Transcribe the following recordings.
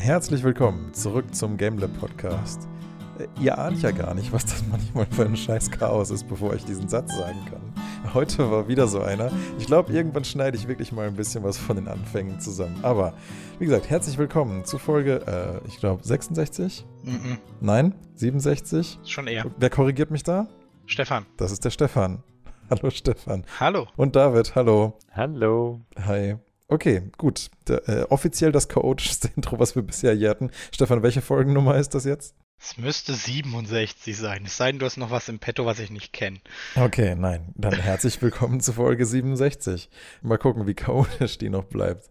Herzlich willkommen zurück zum GameLab Podcast. Äh, Ihr ahnt ja gar nicht, was das manchmal für ein scheiß Chaos ist, bevor ich diesen Satz sagen kann. Heute war wieder so einer. Ich glaube, irgendwann schneide ich wirklich mal ein bisschen was von den Anfängen zusammen. Aber, wie gesagt, herzlich willkommen zu Folge, äh, ich glaube, 66? Mhm. Nein? 67? Schon eher. Wer korrigiert mich da? Stefan. Das ist der Stefan. Hallo Stefan. Hallo. Und David, hallo. Hallo. Hi. Okay, gut. Der, äh, offiziell das chaotischste Intro, was wir bisher je hatten. Stefan, welche Folgennummer ist das jetzt? Es müsste 67 sein. Es sei denn, du hast noch was im Petto, was ich nicht kenne. Okay, nein. Dann herzlich willkommen zu Folge 67. Mal gucken, wie chaotisch die noch bleibt.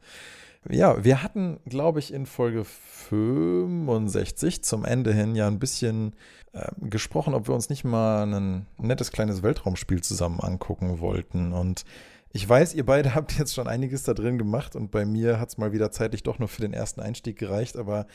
Ja, wir hatten, glaube ich, in Folge 65 zum Ende hin ja ein bisschen äh, gesprochen, ob wir uns nicht mal ein nettes kleines Weltraumspiel zusammen angucken wollten. Und ich weiß, ihr beide habt jetzt schon einiges da drin gemacht und bei mir hat es mal wieder zeitlich doch nur für den ersten Einstieg gereicht. Aber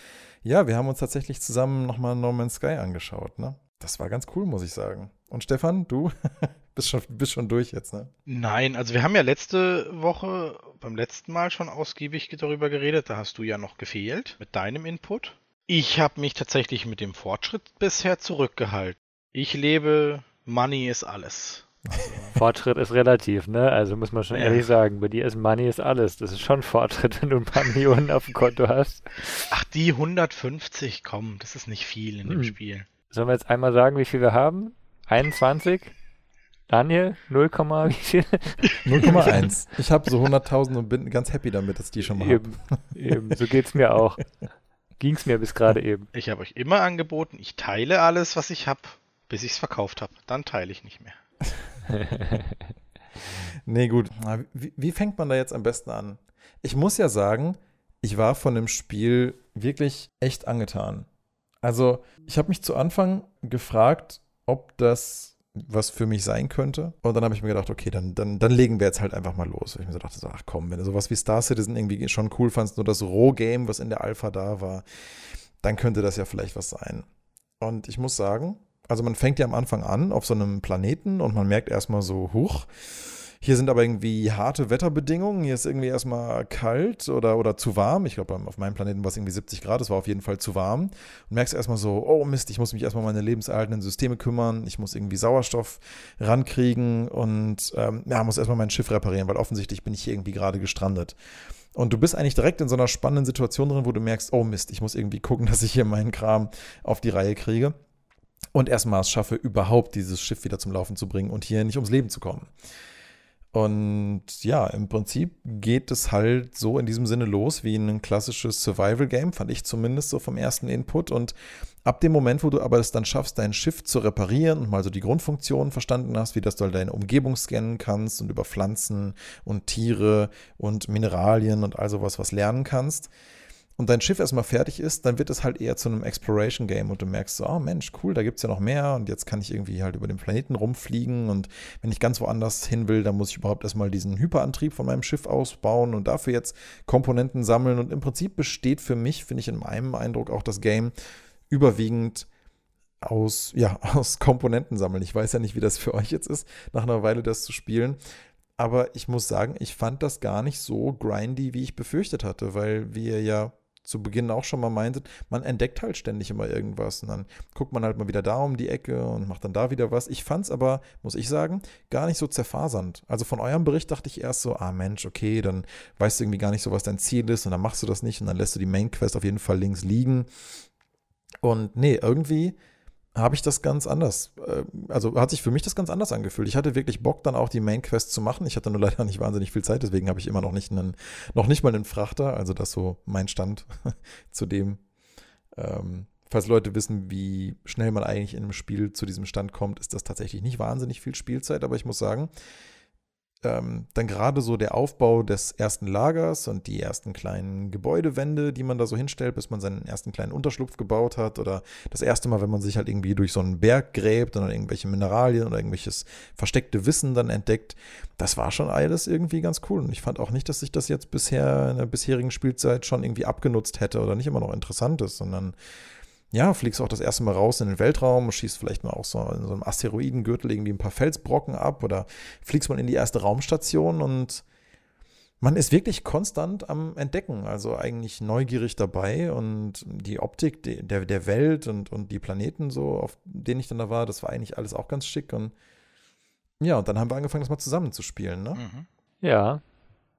ja, wir haben uns tatsächlich zusammen nochmal No Man's Sky angeschaut. Ne? Das war ganz cool, muss ich sagen. Und Stefan, du bist schon, bist schon durch jetzt, ne? Nein, also wir haben ja letzte Woche beim letzten Mal schon ausgiebig darüber geredet. Da hast du ja noch gefehlt mit deinem Input. Ich habe mich tatsächlich mit dem Fortschritt bisher zurückgehalten. Ich lebe, Money ist alles. Fortschritt ist relativ, ne? Also muss man schon Ja. ehrlich sagen, bei dir ist Money ist alles. Das ist schon Fortschritt, wenn du ein paar Millionen auf dem Konto hast. Ach, die 150, komm, das ist nicht viel in dem Hm. Spiel. Sollen wir jetzt einmal sagen, wie viel wir haben? 21? Daniel? 0, wie viel? 0,1. Ich habe so 100.000 und bin ganz happy damit, dass die schon mal. Eben, eben, so geht's mir auch. Ging's mir bis gerade eben. Ich habe euch immer angeboten, ich teile alles, was ich habe, bis ich es verkauft habe. Dann teile ich nicht mehr. Nee, gut. Wie, wie fängt man da jetzt am besten an? Ich muss ja sagen, ich war von dem Spiel wirklich echt angetan. Also, ich habe mich zu Anfang gefragt, ob das was für mich sein könnte. Und dann habe ich mir gedacht, okay, dann, dann, dann legen wir jetzt halt einfach mal los. Weil ich mir so dachte, ach komm, wenn du sowas wie Star Citizen irgendwie schon cool fandst, nur das Roh-Game, was in der Alpha da war, dann könnte das ja vielleicht was sein. Und ich muss sagen, also man fängt ja am Anfang an auf so einem Planeten und man merkt erstmal so, huch, hier sind aber irgendwie harte Wetterbedingungen. Hier ist irgendwie erstmal kalt oder, oder zu warm. Ich glaube, auf meinem Planeten war es irgendwie 70 Grad. Es war auf jeden Fall zu warm. Und merkst erstmal so, oh Mist, ich muss mich erstmal um meine lebenserhaltenden Systeme kümmern. Ich muss irgendwie Sauerstoff rankriegen und ähm, ja, muss erstmal mein Schiff reparieren, weil offensichtlich bin ich hier irgendwie gerade gestrandet. Und du bist eigentlich direkt in so einer spannenden Situation drin, wo du merkst, oh Mist, ich muss irgendwie gucken, dass ich hier meinen Kram auf die Reihe kriege. Und erstmal es schaffe, überhaupt dieses Schiff wieder zum Laufen zu bringen und hier nicht ums Leben zu kommen. Und ja, im Prinzip geht es halt so in diesem Sinne los wie ein klassisches Survival-Game, fand ich zumindest so vom ersten Input. Und ab dem Moment, wo du aber es dann schaffst, dein Schiff zu reparieren und mal so die Grundfunktionen verstanden hast, wie dass du deine Umgebung scannen kannst und über Pflanzen und Tiere und Mineralien und all sowas was lernen kannst, und dein Schiff erstmal fertig ist, dann wird es halt eher zu einem Exploration-Game und du merkst so, oh Mensch, cool, da gibt es ja noch mehr und jetzt kann ich irgendwie halt über den Planeten rumfliegen und wenn ich ganz woanders hin will, dann muss ich überhaupt erstmal diesen Hyperantrieb von meinem Schiff ausbauen und dafür jetzt Komponenten sammeln und im Prinzip besteht für mich, finde ich in meinem Eindruck auch das Game überwiegend aus, ja, aus Komponenten sammeln. Ich weiß ja nicht, wie das für euch jetzt ist, nach einer Weile das zu spielen. Aber ich muss sagen, ich fand das gar nicht so grindy, wie ich befürchtet hatte, weil wir ja zu Beginn auch schon mal meintet, man entdeckt halt ständig immer irgendwas und dann guckt man halt mal wieder da um die Ecke und macht dann da wieder was. Ich fand es aber, muss ich sagen, gar nicht so zerfasernd. Also von eurem Bericht dachte ich erst so, ah Mensch, okay, dann weißt du irgendwie gar nicht so, was dein Ziel ist und dann machst du das nicht und dann lässt du die Main Quest auf jeden Fall links liegen. Und nee, irgendwie habe ich das ganz anders. äh, Also hat sich für mich das ganz anders angefühlt. Ich hatte wirklich Bock, dann auch die Main Quest zu machen. Ich hatte nur leider nicht wahnsinnig viel Zeit, deswegen habe ich immer noch nicht einen, noch nicht mal einen Frachter. Also das so mein Stand zu dem. Ähm, falls Leute wissen, wie schnell man eigentlich in einem Spiel zu diesem Stand kommt, ist das tatsächlich nicht wahnsinnig viel Spielzeit. Aber ich muss sagen, ähm, dann gerade so der Aufbau des ersten Lagers und die ersten kleinen Gebäudewände, die man da so hinstellt, bis man seinen ersten kleinen Unterschlupf gebaut hat oder das erste Mal, wenn man sich halt irgendwie durch so einen Berg gräbt und dann irgendwelche Mineralien oder irgendwelches versteckte Wissen dann entdeckt, das war schon alles irgendwie ganz cool. Und ich fand auch nicht, dass sich das jetzt bisher in der bisherigen Spielzeit schon irgendwie abgenutzt hätte oder nicht immer noch interessant ist, sondern ja, fliegst auch das erste Mal raus in den Weltraum, schießt vielleicht mal auch so in so einem Asteroidengürtel irgendwie ein paar Felsbrocken ab oder fliegst mal in die erste Raumstation und man ist wirklich konstant am Entdecken, also eigentlich neugierig dabei und die Optik der, der Welt und, und die Planeten so, auf denen ich dann da war, das war eigentlich alles auch ganz schick und ja, und dann haben wir angefangen, das mal zusammen zu spielen, ne? Mhm. Ja,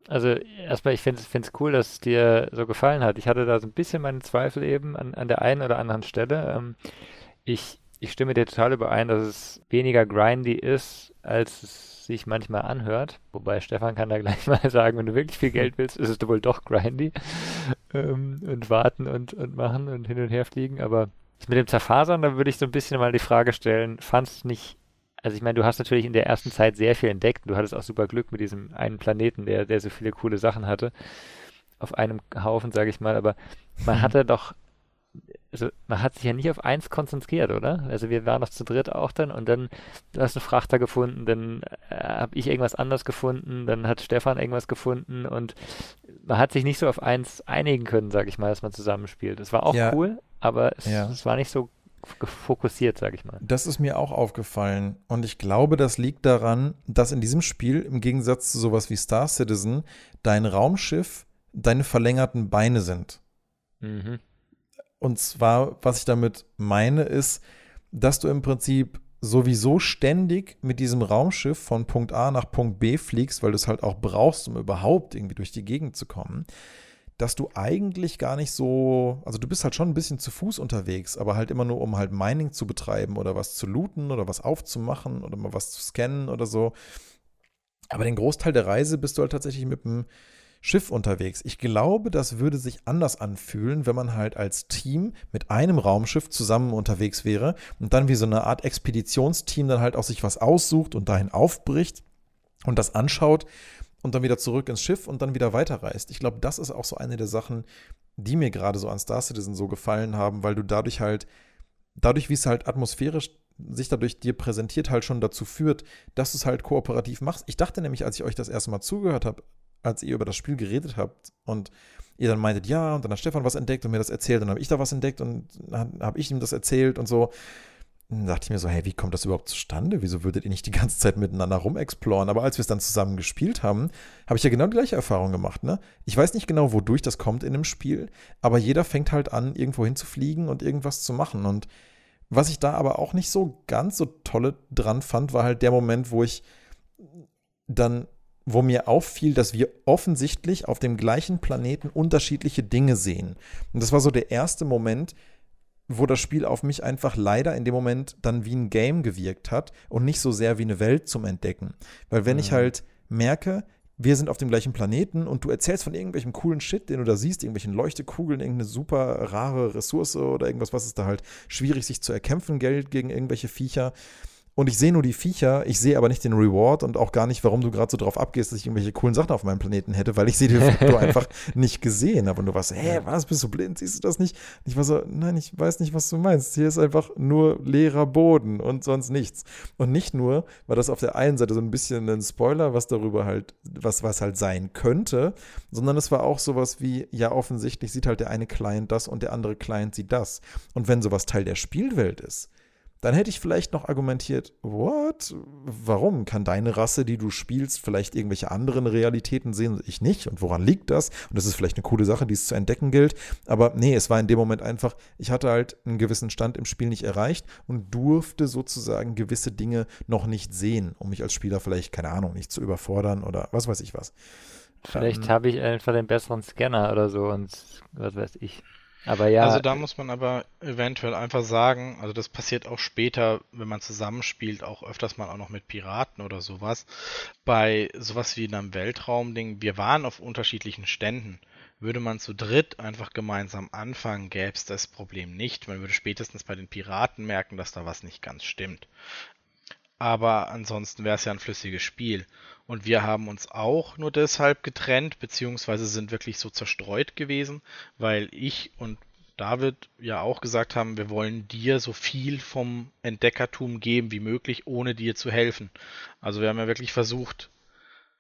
also erstmal, ich finde es cool, dass es dir so gefallen hat. Ich hatte da so ein bisschen meine Zweifel eben an, an der einen oder anderen Stelle. Ähm, ich, ich stimme dir total überein, dass es weniger grindy ist, als es sich manchmal anhört. Wobei Stefan kann da gleich mal sagen, wenn du wirklich viel Geld willst, ist es wohl doch grindy. Ähm, und warten und, und machen und hin und her fliegen. Aber mit dem Zerfasern, da würde ich so ein bisschen mal die Frage stellen, fandst du nicht also ich meine, du hast natürlich in der ersten Zeit sehr viel entdeckt. Du hattest auch super Glück mit diesem einen Planeten, der, der so viele coole Sachen hatte. Auf einem Haufen, sage ich mal. Aber man hatte doch, also man hat sich ja nicht auf eins konzentriert, oder? Also wir waren noch zu dritt auch dann und dann, du hast einen Frachter gefunden, dann äh, habe ich irgendwas anderes gefunden, dann hat Stefan irgendwas gefunden und man hat sich nicht so auf eins einigen können, sage ich mal, dass man zusammenspielt. Es war auch ja. cool, aber es, ja. es war nicht so fokussiert, sage ich mal. Das ist mir auch aufgefallen. Und ich glaube, das liegt daran, dass in diesem Spiel, im Gegensatz zu sowas wie Star Citizen, dein Raumschiff deine verlängerten Beine sind. Mhm. Und zwar, was ich damit meine, ist, dass du im Prinzip sowieso ständig mit diesem Raumschiff von Punkt A nach Punkt B fliegst, weil du es halt auch brauchst, um überhaupt irgendwie durch die Gegend zu kommen dass du eigentlich gar nicht so, also du bist halt schon ein bisschen zu Fuß unterwegs, aber halt immer nur, um halt Mining zu betreiben oder was zu looten oder was aufzumachen oder mal was zu scannen oder so. Aber den Großteil der Reise bist du halt tatsächlich mit dem Schiff unterwegs. Ich glaube, das würde sich anders anfühlen, wenn man halt als Team mit einem Raumschiff zusammen unterwegs wäre und dann wie so eine Art Expeditionsteam dann halt auch sich was aussucht und dahin aufbricht und das anschaut und dann wieder zurück ins Schiff und dann wieder weiterreist. Ich glaube, das ist auch so eine der Sachen, die mir gerade so an Star Citizen so gefallen haben, weil du dadurch halt, dadurch, wie es halt atmosphärisch sich dadurch dir präsentiert, halt schon dazu führt, dass du es halt kooperativ machst. Ich dachte nämlich, als ich euch das erste Mal zugehört habe, als ihr über das Spiel geredet habt und ihr dann meintet, ja, und dann hat Stefan was entdeckt und mir das erzählt, dann habe ich da was entdeckt und habe ich ihm das erzählt und so dann dachte ich mir so, hey, wie kommt das überhaupt zustande? Wieso würdet ihr nicht die ganze Zeit miteinander rumexploren? Aber als wir es dann zusammen gespielt haben, habe ich ja genau die gleiche Erfahrung gemacht. Ne? Ich weiß nicht genau, wodurch das kommt in dem Spiel, aber jeder fängt halt an, irgendwo hinzufliegen und irgendwas zu machen. Und was ich da aber auch nicht so ganz so tolle dran fand, war halt der Moment, wo ich dann, wo mir auffiel, dass wir offensichtlich auf dem gleichen Planeten unterschiedliche Dinge sehen. Und das war so der erste Moment, wo das Spiel auf mich einfach leider in dem Moment dann wie ein Game gewirkt hat und nicht so sehr wie eine Welt zum Entdecken. Weil wenn mhm. ich halt merke, wir sind auf dem gleichen Planeten und du erzählst von irgendwelchem coolen Shit, den du da siehst, irgendwelchen Leuchtekugeln, irgendeine super rare Ressource oder irgendwas, was ist da halt schwierig sich zu erkämpfen, Geld gegen irgendwelche Viecher und ich sehe nur die Viecher, ich sehe aber nicht den Reward und auch gar nicht, warum du gerade so drauf abgehst, dass ich irgendwelche coolen Sachen auf meinem Planeten hätte, weil ich sie facto einfach nicht gesehen habe. Und du warst, hä, was, bist du blind, siehst du das nicht? Und ich war so, nein, ich weiß nicht, was du meinst. Hier ist einfach nur leerer Boden und sonst nichts. Und nicht nur war das auf der einen Seite so ein bisschen ein Spoiler, was darüber halt, was, was halt sein könnte, sondern es war auch sowas wie, ja, offensichtlich sieht halt der eine Client das und der andere Client sieht das. Und wenn sowas Teil der Spielwelt ist, dann hätte ich vielleicht noch argumentiert, what? Warum kann deine Rasse, die du spielst, vielleicht irgendwelche anderen Realitäten sehen und ich nicht? Und woran liegt das? Und das ist vielleicht eine coole Sache, die es zu entdecken gilt. Aber nee, es war in dem Moment einfach, ich hatte halt einen gewissen Stand im Spiel nicht erreicht und durfte sozusagen gewisse Dinge noch nicht sehen, um mich als Spieler vielleicht, keine Ahnung, nicht zu überfordern oder was weiß ich was. Vielleicht ähm, habe ich einfach den besseren Scanner oder so und was weiß ich. Aber ja. Also da muss man aber eventuell einfach sagen, also das passiert auch später, wenn man zusammenspielt, auch öfters mal auch noch mit Piraten oder sowas. Bei sowas wie einem Weltraumding, wir waren auf unterschiedlichen Ständen. Würde man zu dritt einfach gemeinsam anfangen, gäbe es das Problem nicht. Man würde spätestens bei den Piraten merken, dass da was nicht ganz stimmt. Aber ansonsten wäre es ja ein flüssiges Spiel. Und wir haben uns auch nur deshalb getrennt, beziehungsweise sind wirklich so zerstreut gewesen, weil ich und David ja auch gesagt haben, wir wollen dir so viel vom Entdeckertum geben wie möglich, ohne dir zu helfen. Also wir haben ja wirklich versucht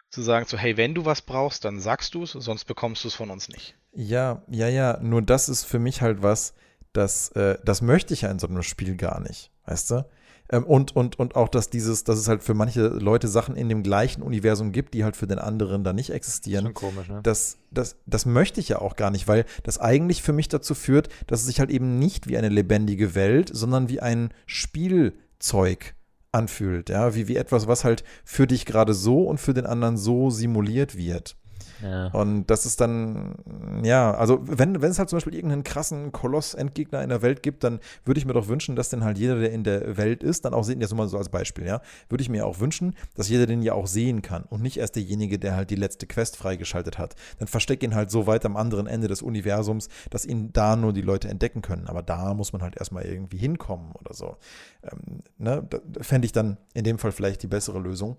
zu sagen, so hey, wenn du was brauchst, dann sagst du es, sonst bekommst du es von uns nicht. Ja, ja, ja, nur das ist für mich halt was, das, äh, das möchte ich ja in so einem Spiel gar nicht, weißt du? Ähm, und, und, und auch, dass dieses, dass es halt für manche Leute Sachen in dem gleichen Universum gibt, die halt für den anderen da nicht existieren. Schon komisch, ne? Das, das, das möchte ich ja auch gar nicht, weil das eigentlich für mich dazu führt, dass es sich halt eben nicht wie eine lebendige Welt, sondern wie ein Spielzeug anfühlt, ja, wie, wie etwas, was halt für dich gerade so und für den anderen so simuliert wird. Ja. Und das ist dann, ja, also wenn, wenn es halt zum Beispiel irgendeinen krassen Koloss-Endgegner in der Welt gibt, dann würde ich mir doch wünschen, dass den halt jeder, der in der Welt ist, dann auch sehen, jetzt mal so als Beispiel, ja, würde ich mir auch wünschen, dass jeder den ja auch sehen kann und nicht erst derjenige, der halt die letzte Quest freigeschaltet hat. Dann versteck ihn halt so weit am anderen Ende des Universums, dass ihn da nur die Leute entdecken können. Aber da muss man halt erstmal irgendwie hinkommen oder so. Ähm, ne, fände ich dann in dem Fall vielleicht die bessere Lösung.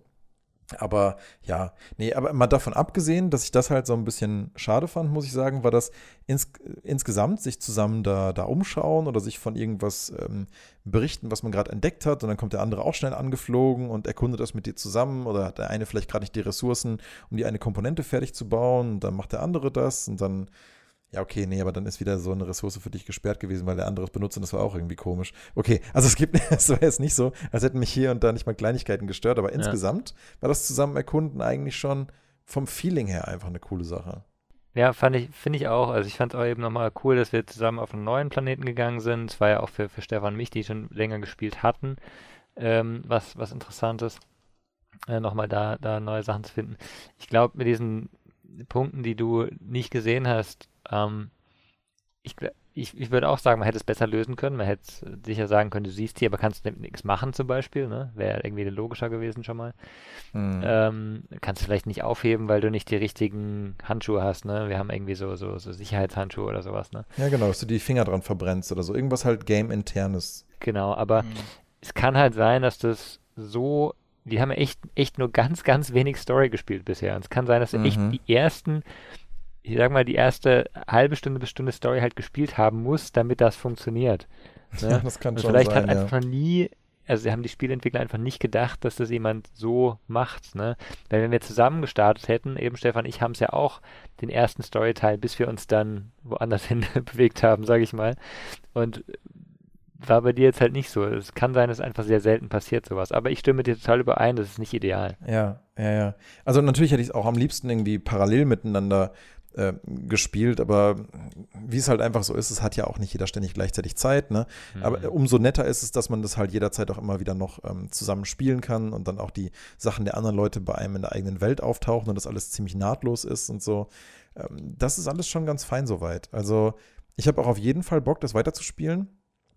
Aber ja, nee, aber mal davon abgesehen, dass ich das halt so ein bisschen schade fand, muss ich sagen, war das ins, insgesamt sich zusammen da, da umschauen oder sich von irgendwas ähm, berichten, was man gerade entdeckt hat. Und dann kommt der andere auch schnell angeflogen und erkundet das mit dir zusammen. Oder hat der eine vielleicht gerade nicht die Ressourcen, um die eine Komponente fertig zu bauen. Und dann macht der andere das. Und dann ja, okay, nee, aber dann ist wieder so eine Ressource für dich gesperrt gewesen, weil der andere es benutzt und das war auch irgendwie komisch. Okay, also es gibt, es war jetzt nicht so, als hätten mich hier und da nicht mal Kleinigkeiten gestört, aber ja. insgesamt war das zusammen erkunden eigentlich schon vom Feeling her einfach eine coole Sache. Ja, fand ich, finde ich auch. Also ich fand es auch eben nochmal cool, dass wir zusammen auf einen neuen Planeten gegangen sind. Es war ja auch für, für Stefan und mich, die schon länger gespielt hatten, ähm, was, was Interessantes, äh, nochmal da, da neue Sachen zu finden. Ich glaube, mit diesen Punkten, die du nicht gesehen hast, ähm, ich, ich, ich würde auch sagen, man hätte es besser lösen können. Man hätte sicher sagen können, du siehst hier, aber kannst nichts machen zum Beispiel. Ne? Wäre irgendwie logischer gewesen schon mal. Hm. Ähm, kannst du vielleicht nicht aufheben, weil du nicht die richtigen Handschuhe hast. Ne? Wir haben irgendwie so, so, so Sicherheitshandschuhe oder sowas. Ne? Ja, genau, dass du die Finger dran verbrennst oder so. Irgendwas halt Game-internes. Genau, aber hm. es kann halt sein, dass das so die haben echt, echt nur ganz, ganz wenig Story gespielt bisher. Und es kann sein, dass sie mhm. echt die ersten ich sag mal, die erste halbe Stunde bis Stunde Story halt gespielt haben muss, damit das funktioniert. Ne? Ja, das kann Und schon vielleicht sein, hat einfach nie, also sie haben die Spielentwickler einfach nicht gedacht, dass das jemand so macht. Ne? Weil wenn wir zusammen gestartet hätten, eben Stefan ich haben es ja auch den ersten Storyteil, bis wir uns dann woanders hin bewegt haben, sage ich mal. Und war bei dir jetzt halt nicht so. Es kann sein, dass einfach sehr selten passiert sowas. Aber ich stimme dir total überein, das ist nicht ideal. Ja, ja, ja. Also natürlich hätte ich es auch am liebsten irgendwie parallel miteinander äh, gespielt, aber wie es halt einfach so ist, es hat ja auch nicht jeder ständig gleichzeitig Zeit, ne? Mhm. Aber umso netter ist es, dass man das halt jederzeit auch immer wieder noch ähm, zusammen spielen kann und dann auch die Sachen der anderen Leute bei einem in der eigenen Welt auftauchen und das alles ziemlich nahtlos ist und so. Ähm, das ist alles schon ganz fein soweit. Also ich habe auch auf jeden Fall Bock, das weiterzuspielen.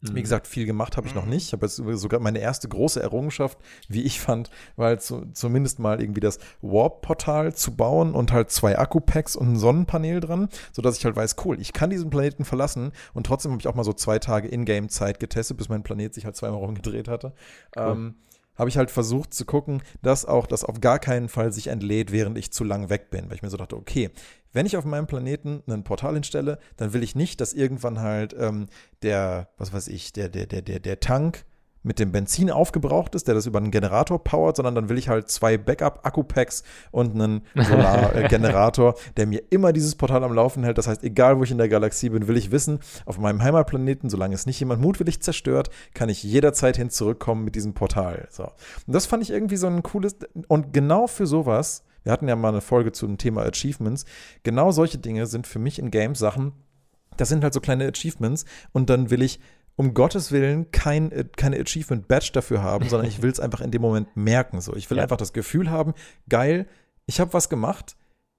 Wie mhm. gesagt, viel gemacht habe ich noch mhm. nicht. Ich habe jetzt sogar meine erste große Errungenschaft, wie ich fand, war halt so, zumindest mal irgendwie das Warp-Portal zu bauen und halt zwei Akku-Packs und ein Sonnenpanel dran, sodass ich halt weiß, cool, ich kann diesen Planeten verlassen und trotzdem habe ich auch mal so zwei Tage Ingame-Zeit getestet, bis mein Planet sich halt zweimal rumgedreht hatte. Cool. Ähm, habe ich halt versucht zu gucken, dass auch das auf gar keinen Fall sich entlädt, während ich zu lang weg bin. Weil ich mir so dachte, okay, wenn ich auf meinem Planeten ein Portal hinstelle, dann will ich nicht, dass irgendwann halt ähm, der, was weiß ich, der, der, der, der, der Tank mit dem Benzin aufgebraucht ist, der das über einen Generator powert, sondern dann will ich halt zwei Backup-Akku-Packs und einen Solargenerator, der mir immer dieses Portal am Laufen hält. Das heißt, egal wo ich in der Galaxie bin, will ich wissen, auf meinem Heimatplaneten, solange es nicht jemand mutwillig zerstört, kann ich jederzeit hin zurückkommen mit diesem Portal. So. Und das fand ich irgendwie so ein cooles, und genau für sowas, wir hatten ja mal eine Folge zu dem Thema Achievements, genau solche Dinge sind für mich in Games Sachen, das sind halt so kleine Achievements und dann will ich um Gottes Willen kein, äh, keine Achievement-Badge dafür haben, sondern ich will es einfach in dem Moment merken. So. Ich will ja. einfach das Gefühl haben, geil, ich habe was gemacht,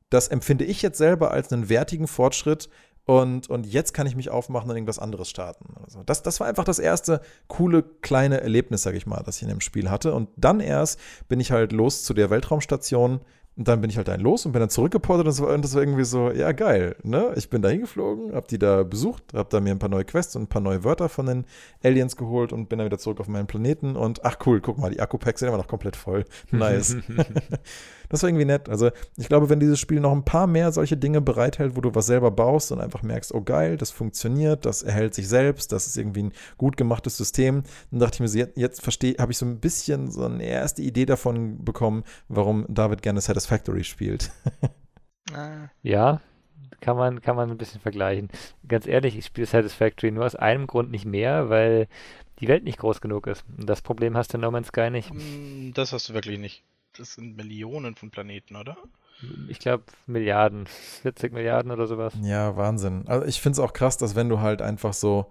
das empfinde ich jetzt selber als einen wertigen Fortschritt und, und jetzt kann ich mich aufmachen und irgendwas anderes starten. Also das, das war einfach das erste coole kleine Erlebnis, sage ich mal, das ich in dem Spiel hatte. Und dann erst bin ich halt los zu der Weltraumstation und dann bin ich halt dahin los und bin dann zurückgeportet und war, und das war irgendwie so, ja geil, ne? Ich bin da hingeflogen, hab die da besucht, hab da mir ein paar neue Quests und ein paar neue Wörter von den Aliens geholt und bin dann wieder zurück auf meinen Planeten und ach cool, guck mal, die Akku-Packs sind immer noch komplett voll. Nice. das war irgendwie nett. Also ich glaube, wenn dieses Spiel noch ein paar mehr solche Dinge bereithält, wo du was selber baust und einfach merkst, oh geil, das funktioniert, das erhält sich selbst, das ist irgendwie ein gut gemachtes System, dann dachte ich mir so, jetzt, jetzt verstehe, habe ich so ein bisschen so eine erste Idee davon bekommen, warum David gerne Satisfactory spielt. Ah. Ja, kann man, kann man ein bisschen vergleichen. Ganz ehrlich, ich spiele Satisfactory nur aus einem Grund nicht mehr, weil die Welt nicht groß genug ist. Und das Problem hast du in No Man's Sky nicht. Mm, das hast du wirklich nicht. Das sind Millionen von Planeten, oder? Ich glaube Milliarden, 40 Milliarden oder sowas. Ja, Wahnsinn. Also ich finde es auch krass, dass wenn du halt einfach so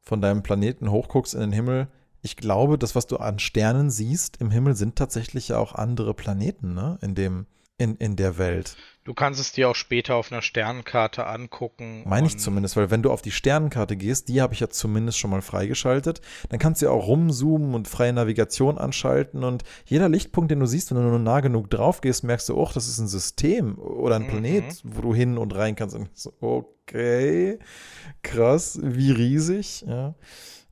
von deinem Planeten hochguckst in den Himmel, ich glaube, das, was du an Sternen siehst im Himmel, sind tatsächlich ja auch andere Planeten, ne? In dem, in, in der Welt. Du kannst es dir auch später auf einer Sternenkarte angucken. Meine ich zumindest, weil wenn du auf die Sternenkarte gehst, die habe ich ja zumindest schon mal freigeschaltet, dann kannst du ja auch rumzoomen und freie Navigation anschalten und jeder Lichtpunkt, den du siehst, wenn du nur nah genug drauf gehst, merkst du, oh, das ist ein System oder ein mhm. Planet, wo du hin und rein kannst. Und so, okay, krass, wie riesig, ja.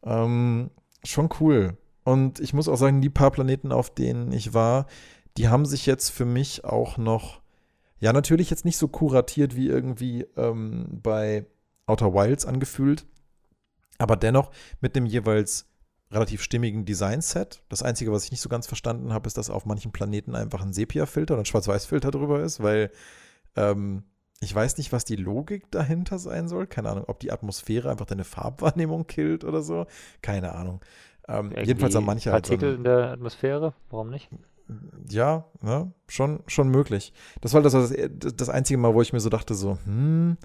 Ähm, schon cool. Und ich muss auch sagen, die paar Planeten, auf denen ich war, die haben sich jetzt für mich auch noch, ja, natürlich jetzt nicht so kuratiert wie irgendwie ähm, bei Outer Wilds angefühlt, aber dennoch mit dem jeweils relativ stimmigen Designset. Das Einzige, was ich nicht so ganz verstanden habe, ist, dass auf manchen Planeten einfach ein Sepia-Filter oder ein Schwarz-Weiß-Filter drüber ist, weil ähm, ich weiß nicht, was die Logik dahinter sein soll. Keine Ahnung, ob die Atmosphäre einfach deine Farbwahrnehmung killt oder so. Keine Ahnung. Ähm, jedenfalls haben manche halt Partikel so in der Atmosphäre, warum nicht? Ja, ne? schon, schon möglich. Das war das, das, einzige Mal, wo ich mir so dachte, so, hm,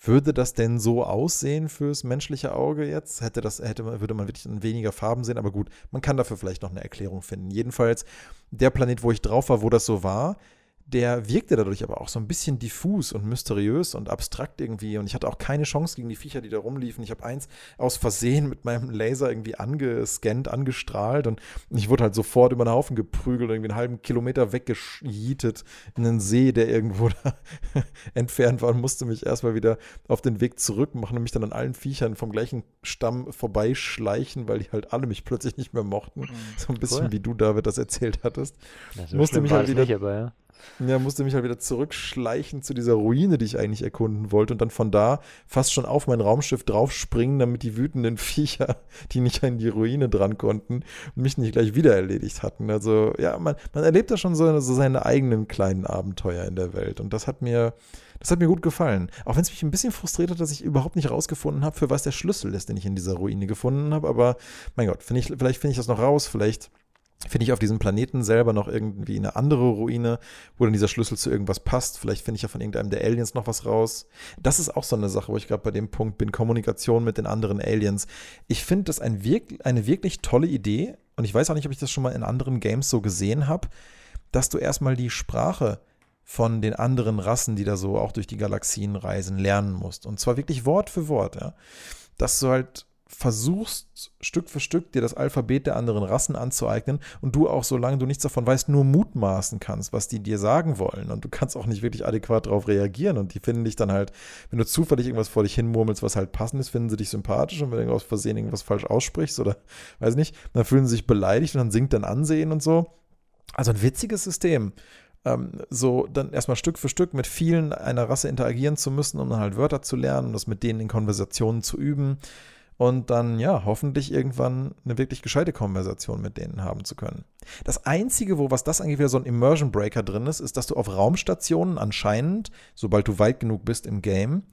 würde das denn so aussehen fürs menschliche Auge jetzt? Hätte das, hätte, würde man wirklich weniger Farben sehen, aber gut, man kann dafür vielleicht noch eine Erklärung finden. Jedenfalls, der Planet, wo ich drauf war, wo das so war, der wirkte dadurch aber auch so ein bisschen diffus und mysteriös und abstrakt irgendwie. Und ich hatte auch keine Chance gegen die Viecher, die da rumliefen. Ich habe eins aus Versehen mit meinem Laser irgendwie angescannt, angestrahlt und ich wurde halt sofort über den Haufen geprügelt, irgendwie einen halben Kilometer weggeschietet in einen See, der irgendwo da entfernt war und musste mich erstmal wieder auf den Weg zurück machen und mich dann an allen Viechern vom gleichen Stamm vorbeischleichen, weil die halt alle mich plötzlich nicht mehr mochten. Mhm. So ein bisschen cool. wie du, David, das erzählt hattest. Ja, so musste mich halt wieder. Nicht, aber, ja ja, musste mich halt wieder zurückschleichen zu dieser Ruine, die ich eigentlich erkunden wollte und dann von da fast schon auf mein Raumschiff draufspringen, damit die wütenden Viecher, die nicht an die Ruine dran konnten, mich nicht gleich wieder erledigt hatten. Also ja, man, man erlebt da schon so, so seine eigenen kleinen Abenteuer in der Welt und das hat mir, das hat mir gut gefallen. Auch wenn es mich ein bisschen frustriert hat, dass ich überhaupt nicht rausgefunden habe, für was der Schlüssel ist, den ich in dieser Ruine gefunden habe, aber mein Gott, find ich, vielleicht finde ich das noch raus, vielleicht finde ich auf diesem Planeten selber noch irgendwie eine andere Ruine, wo dann dieser Schlüssel zu irgendwas passt. Vielleicht finde ich ja von irgendeinem der Aliens noch was raus. Das ist auch so eine Sache, wo ich gerade bei dem Punkt bin, Kommunikation mit den anderen Aliens. Ich finde das ein wirk eine wirklich tolle Idee und ich weiß auch nicht, ob ich das schon mal in anderen Games so gesehen habe, dass du erstmal die Sprache von den anderen Rassen, die da so auch durch die Galaxien reisen, lernen musst. Und zwar wirklich Wort für Wort, ja. Dass du halt versuchst Stück für Stück dir das Alphabet der anderen Rassen anzueignen und du auch, solange du nichts davon weißt, nur mutmaßen kannst, was die dir sagen wollen. Und du kannst auch nicht wirklich adäquat darauf reagieren. Und die finden dich dann halt, wenn du zufällig irgendwas vor dich hinmurmelst, was halt passend ist, finden sie dich sympathisch. Und wenn du aus Versehen irgendwas falsch aussprichst oder weiß nicht, dann fühlen sie sich beleidigt und dann sinkt dein Ansehen und so. Also ein witziges System. Ähm, so dann erstmal Stück für Stück mit vielen einer Rasse interagieren zu müssen, um dann halt Wörter zu lernen und das mit denen in Konversationen zu üben und dann ja hoffentlich irgendwann eine wirklich gescheite Konversation mit denen haben zu können. Das Einzige, wo was das angeht, wieder so ein Immersion Breaker drin ist, ist, dass du auf Raumstationen anscheinend, sobald du weit genug bist im Game,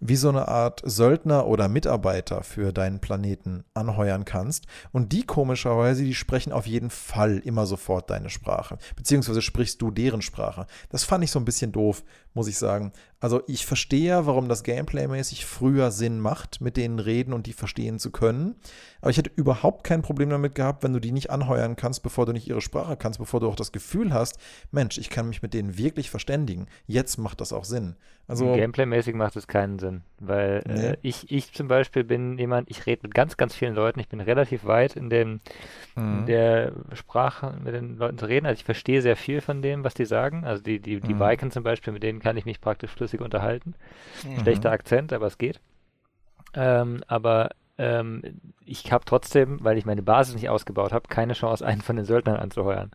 wie so eine Art Söldner oder Mitarbeiter für deinen Planeten anheuern kannst. Und die komischerweise, die sprechen auf jeden Fall immer sofort deine Sprache. Beziehungsweise sprichst du deren Sprache. Das fand ich so ein bisschen doof, muss ich sagen. Also ich verstehe ja, warum das Gameplay-mäßig früher Sinn macht, mit denen reden und die verstehen zu können. Aber ich hätte überhaupt kein Problem damit gehabt, wenn du die nicht anheuern kannst, bevor du nicht ihre Sprache kannst, bevor du auch das Gefühl hast, Mensch, ich kann mich mit denen wirklich verständigen. Jetzt macht das auch Sinn. Also Gameplay-mäßig macht es keinen Sinn, weil nee. äh, ich, ich zum Beispiel bin jemand, ich rede mit ganz, ganz vielen Leuten. Ich bin relativ weit in, dem, mhm. in der Sprache mit den Leuten zu reden. Also ich verstehe sehr viel von dem, was die sagen. Also die, die, die mhm. Viken zum Beispiel, mit denen kann ich mich praktisch flüssig flüssig unterhalten. Mhm. Schlechter Akzent, aber es geht. Ähm, aber ähm, ich habe trotzdem, weil ich meine Basis nicht ausgebaut habe, keine Chance, einen von den Söldnern anzuheuern.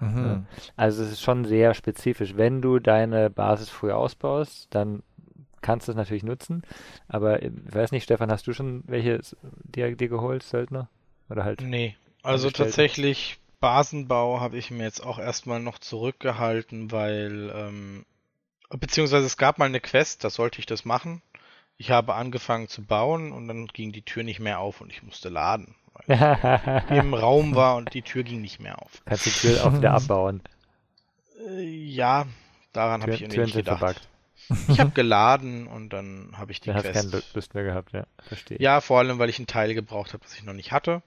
Mhm. Also es ist schon sehr spezifisch. Wenn du deine Basis früher ausbaust, dann kannst du es natürlich nutzen. Aber ich weiß nicht, Stefan, hast du schon welche dir, dir geholt, Söldner? Oder halt? Nee, also tatsächlich Basenbau habe ich mir jetzt auch erstmal noch zurückgehalten, weil ähm, Beziehungsweise es gab mal eine Quest, da sollte ich das machen. Ich habe angefangen zu bauen und dann ging die Tür nicht mehr auf und ich musste laden. Weil ich im Raum war und die Tür ging nicht mehr auf. Kannst die Tür auch wieder abbauen. Äh, ja, daran habe ich irgendwie nicht gedacht. verbuggt. Ich habe geladen und dann habe ich die Dann hast Quest. keine Lust mehr gehabt, ja. Verstehe. Ja, vor allem, weil ich einen Teil gebraucht habe, das ich noch nicht hatte.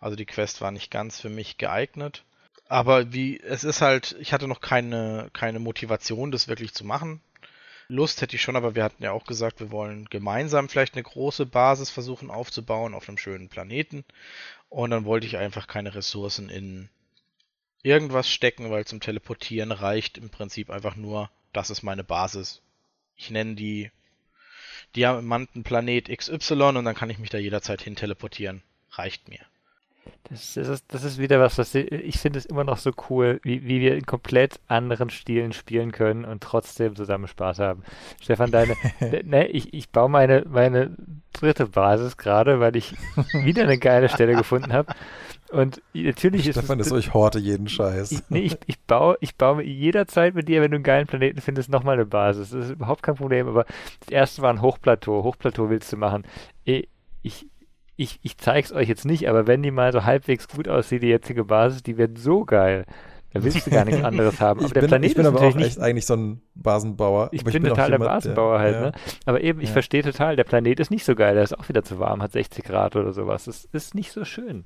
Also die Quest war nicht ganz für mich geeignet. Aber wie, es ist halt, ich hatte noch keine, keine Motivation, das wirklich zu machen. Lust hätte ich schon, aber wir hatten ja auch gesagt, wir wollen gemeinsam vielleicht eine große Basis versuchen aufzubauen auf einem schönen Planeten. Und dann wollte ich einfach keine Ressourcen in irgendwas stecken, weil zum Teleportieren reicht im Prinzip einfach nur, das ist meine Basis. Ich nenne die Diamantenplanet XY und dann kann ich mich da jederzeit hin teleportieren. Reicht mir. Das, ist, das ist wieder was, was ich, ich finde es immer noch so cool, wie, wie wir in komplett anderen Stilen spielen können und trotzdem zusammen Spaß haben. Stefan, deine, de- ne, ich, ich baue meine, meine dritte Basis gerade, weil ich wieder eine geile Stelle gefunden habe. Und natürlich ist Stefan ist euch Horte jeden Scheiß. ich, nee, ich, ich baue, ich baue jederzeit mit dir, wenn du einen geilen Planeten findest, nochmal eine Basis. Das ist überhaupt kein Problem. Aber das erste war ein Hochplateau. Hochplateau willst du machen. Ich, ich, ich, ich zeig's euch jetzt nicht, aber wenn die mal so halbwegs gut aussieht, die jetzige Basis, die wird so geil. Da willst du gar nichts anderes haben. Aber ich der bin, Planet ich bin ist aber natürlich auch nicht echt eigentlich so ein Basenbauer. ich bin auch total der Basenbauer halt, ja. ne? Aber eben, ich Ja. verstehe total, der Planet ist nicht so geil, der ist auch wieder zu warm, hat 60 Grad oder sowas. Das ist nicht so schön.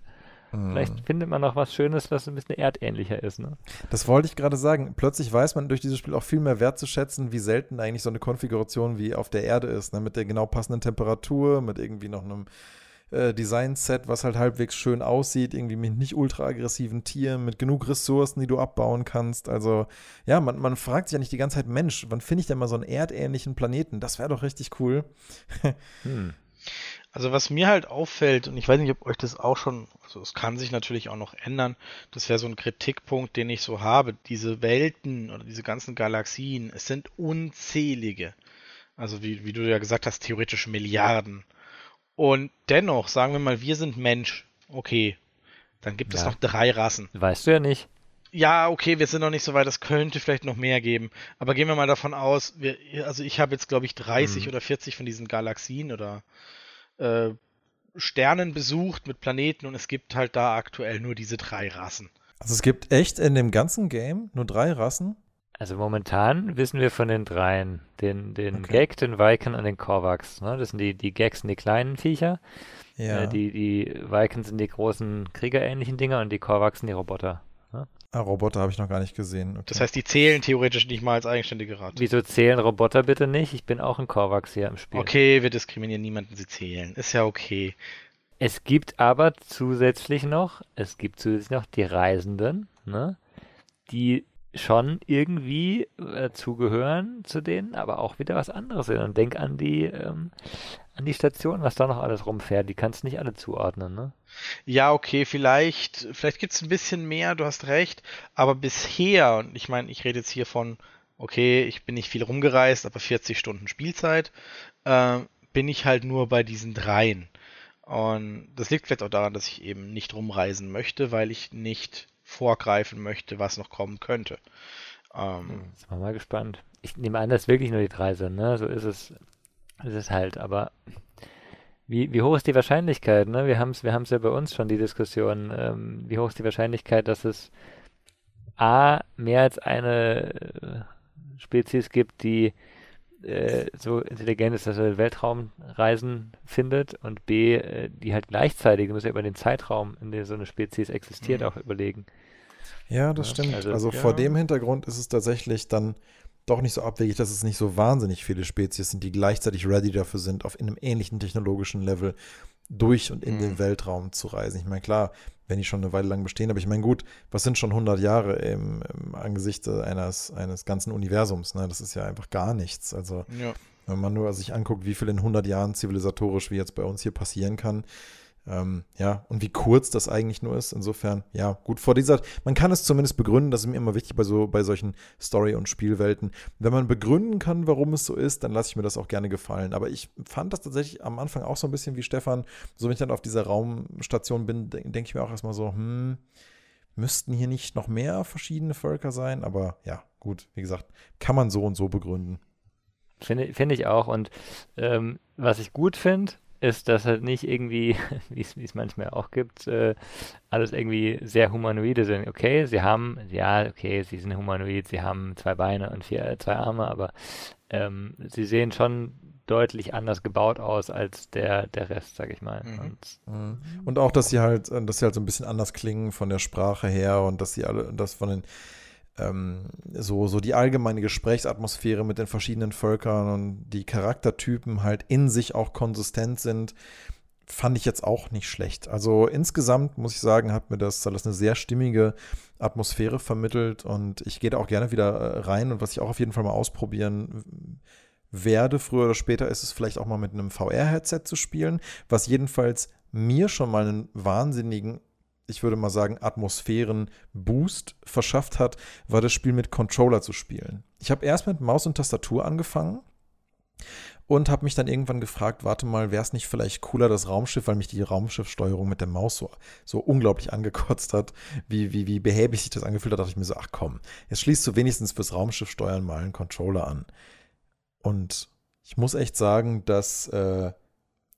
Hm. Vielleicht findet man noch was Schönes, was ein bisschen erdähnlicher ist, ne? Das wollte ich gerade sagen. Plötzlich weiß man durch dieses Spiel auch viel mehr wertzuschätzen, wie selten eigentlich so eine Konfiguration wie auf der Erde ist. Ne? Mit der genau passenden Temperatur, mit irgendwie noch einem äh, Design-Set, was halt halbwegs schön aussieht, irgendwie mit nicht ultra aggressiven Tieren, mit genug Ressourcen, die du abbauen kannst. Also, ja, man, man fragt sich ja nicht die ganze Zeit, Mensch, wann finde ich denn mal so einen erdähnlichen Planeten? Das wäre doch richtig cool. Hm. Also was mir halt auffällt, und ich weiß nicht, ob euch das auch schon, also es kann sich natürlich auch noch ändern, das wäre so ein Kritikpunkt, den ich so habe. Diese Welten oder diese ganzen Galaxien, es sind unzählige. Also wie, wie du ja gesagt hast, theoretisch Milliarden. Und dennoch, sagen wir mal, wir sind Mensch. Okay. Dann gibt es Ja. noch drei Rassen. Weißt du ja nicht. Ja, okay, wir sind noch nicht so weit, es könnte vielleicht noch mehr geben. Aber gehen wir mal davon aus, wir, also ich habe jetzt, glaube ich, 30 Mhm. oder 40 von diesen Galaxien oder äh, Sternen besucht mit Planeten und es gibt halt da aktuell nur diese drei Rassen. Also es gibt echt in dem ganzen Game nur drei Rassen. Also momentan wissen wir von den dreien, den, den Okay. Gek, den Viken und den Korvax. Ne? Das sind die, die Geks sind die kleinen Viecher, Ja. äh, die, die Viken sind die großen kriegerähnlichen Dinger und die Korvax sind die Roboter. ah, Roboter habe ich noch gar nicht gesehen. Okay. Das heißt, die zählen theoretisch nicht mal als eigenständige Rasse. Wieso zählen Roboter bitte nicht? Ich bin auch ein Korvax hier im Spiel. Okay, wir diskriminieren niemanden, sie zählen. Ist ja okay. Es gibt aber zusätzlich noch, es gibt zusätzlich noch die Reisenden, ne, die schon irgendwie äh, zugehören zu denen, aber auch wieder was anderes sind. Und denk an die, ähm, an die Station, was da noch alles rumfährt. Die kannst du nicht alle zuordnen, ne? Ja, okay, vielleicht, vielleicht gibt es ein bisschen mehr, du hast recht, aber bisher, und ich meine, ich rede jetzt hier von, okay, ich bin nicht viel rumgereist, aber 40 Stunden Spielzeit, äh, bin ich halt nur bei diesen dreien. Und das liegt vielleicht auch daran, dass ich eben nicht rumreisen möchte, weil ich nicht vorgreifen möchte, was noch kommen könnte. Ähm, Sind wir mal gespannt. Ich nehme an, dass wirklich nur die drei sind, ne? So ist es, ist es halt, aber wie, wie hoch ist die Wahrscheinlichkeit, ne? Wir haben es wir ja bei uns schon, die Diskussion, ähm, wie hoch ist die Wahrscheinlichkeit, dass es A, mehr als eine äh, Spezies gibt, die äh, so intelligent ist, dass er Weltraumreisen findet und B, äh, die halt gleichzeitig, du musst ja über den Zeitraum, in dem so eine Spezies existiert, Mhm. auch überlegen. Ja, das Ja, stimmt. also- Also, vor Ja. dem Hintergrund ist es tatsächlich dann doch nicht so abwegig, dass es nicht so wahnsinnig viele Spezies sind, die gleichzeitig ready dafür sind, auf in einem ähnlichen technologischen Level durch und in Mhm. den Weltraum zu reisen. Ich meine, klar, wenn die schon eine Weile lang bestehen, aber ich meine, gut, was sind schon 100 Jahre im, im Angesicht eines, eines ganzen Universums? Ne? Das ist ja einfach gar nichts. Also, ja. wenn man nur sich anguckt, wie viel in 100 Jahren zivilisatorisch wie jetzt bei uns hier passieren kann, ähm, ja, und wie kurz das eigentlich nur ist. Insofern, ja, gut, vor dieser, man kann es zumindest begründen, das ist mir immer wichtig bei so, bei solchen Story- und Spielwelten. Wenn man begründen kann, warum es so ist, dann lasse ich mir das auch gerne gefallen. Aber ich fand das tatsächlich am Anfang auch so ein bisschen wie Stefan, so wenn ich dann auf dieser Raumstation bin, de denke ich mir auch erstmal so, hm, müssten hier nicht noch mehr verschiedene Völker sein, aber ja, gut, wie gesagt, kann man so und so begründen. Finde find ich auch. Und ähm, was ich gut finde, ist, dass halt nicht irgendwie, wie es manchmal auch gibt, äh, alles irgendwie sehr humanoide sind. Okay, sie haben, ja, okay, sie sind humanoid, sie haben zwei Beine und vier, zwei Arme, aber ähm, sie sehen schon deutlich anders gebaut aus als der, der Rest, sag ich mal. Mhm. Und, mhm. und, auch, dass sie halt, dass sie halt so ein bisschen anders klingen von der Sprache her und dass sie alle, das von den ähm, so, so die allgemeine Gesprächsatmosphäre mit den verschiedenen Völkern und die Charaktertypen halt in sich auch konsistent sind, fand ich jetzt auch nicht schlecht. Also insgesamt muss ich sagen, hat mir das alles eine sehr stimmige Atmosphäre vermittelt und ich gehe da auch gerne wieder äh, rein und was ich auch auf jeden Fall mal ausprobieren werde, früher oder später, ist es vielleicht auch mal mit einem VR-Headset zu spielen, was jedenfalls mir schon mal einen wahnsinnigen ich würde mal sagen, Atmosphären-Boost verschafft hat, war das Spiel mit Controller zu spielen. Ich habe erst mit Maus und Tastatur angefangen und habe mich dann irgendwann gefragt, warte mal, wäre es nicht vielleicht cooler, das Raumschiff, weil mich die Raumschiffsteuerung mit der Maus so, so unglaublich angekotzt hat, wie, wie, wie behäbig sich das angefühlt hat, dachte ich mir so, ach komm, jetzt schließt du wenigstens fürs Raumschiff steuern mal einen Controller an. Und ich muss echt sagen, dass äh,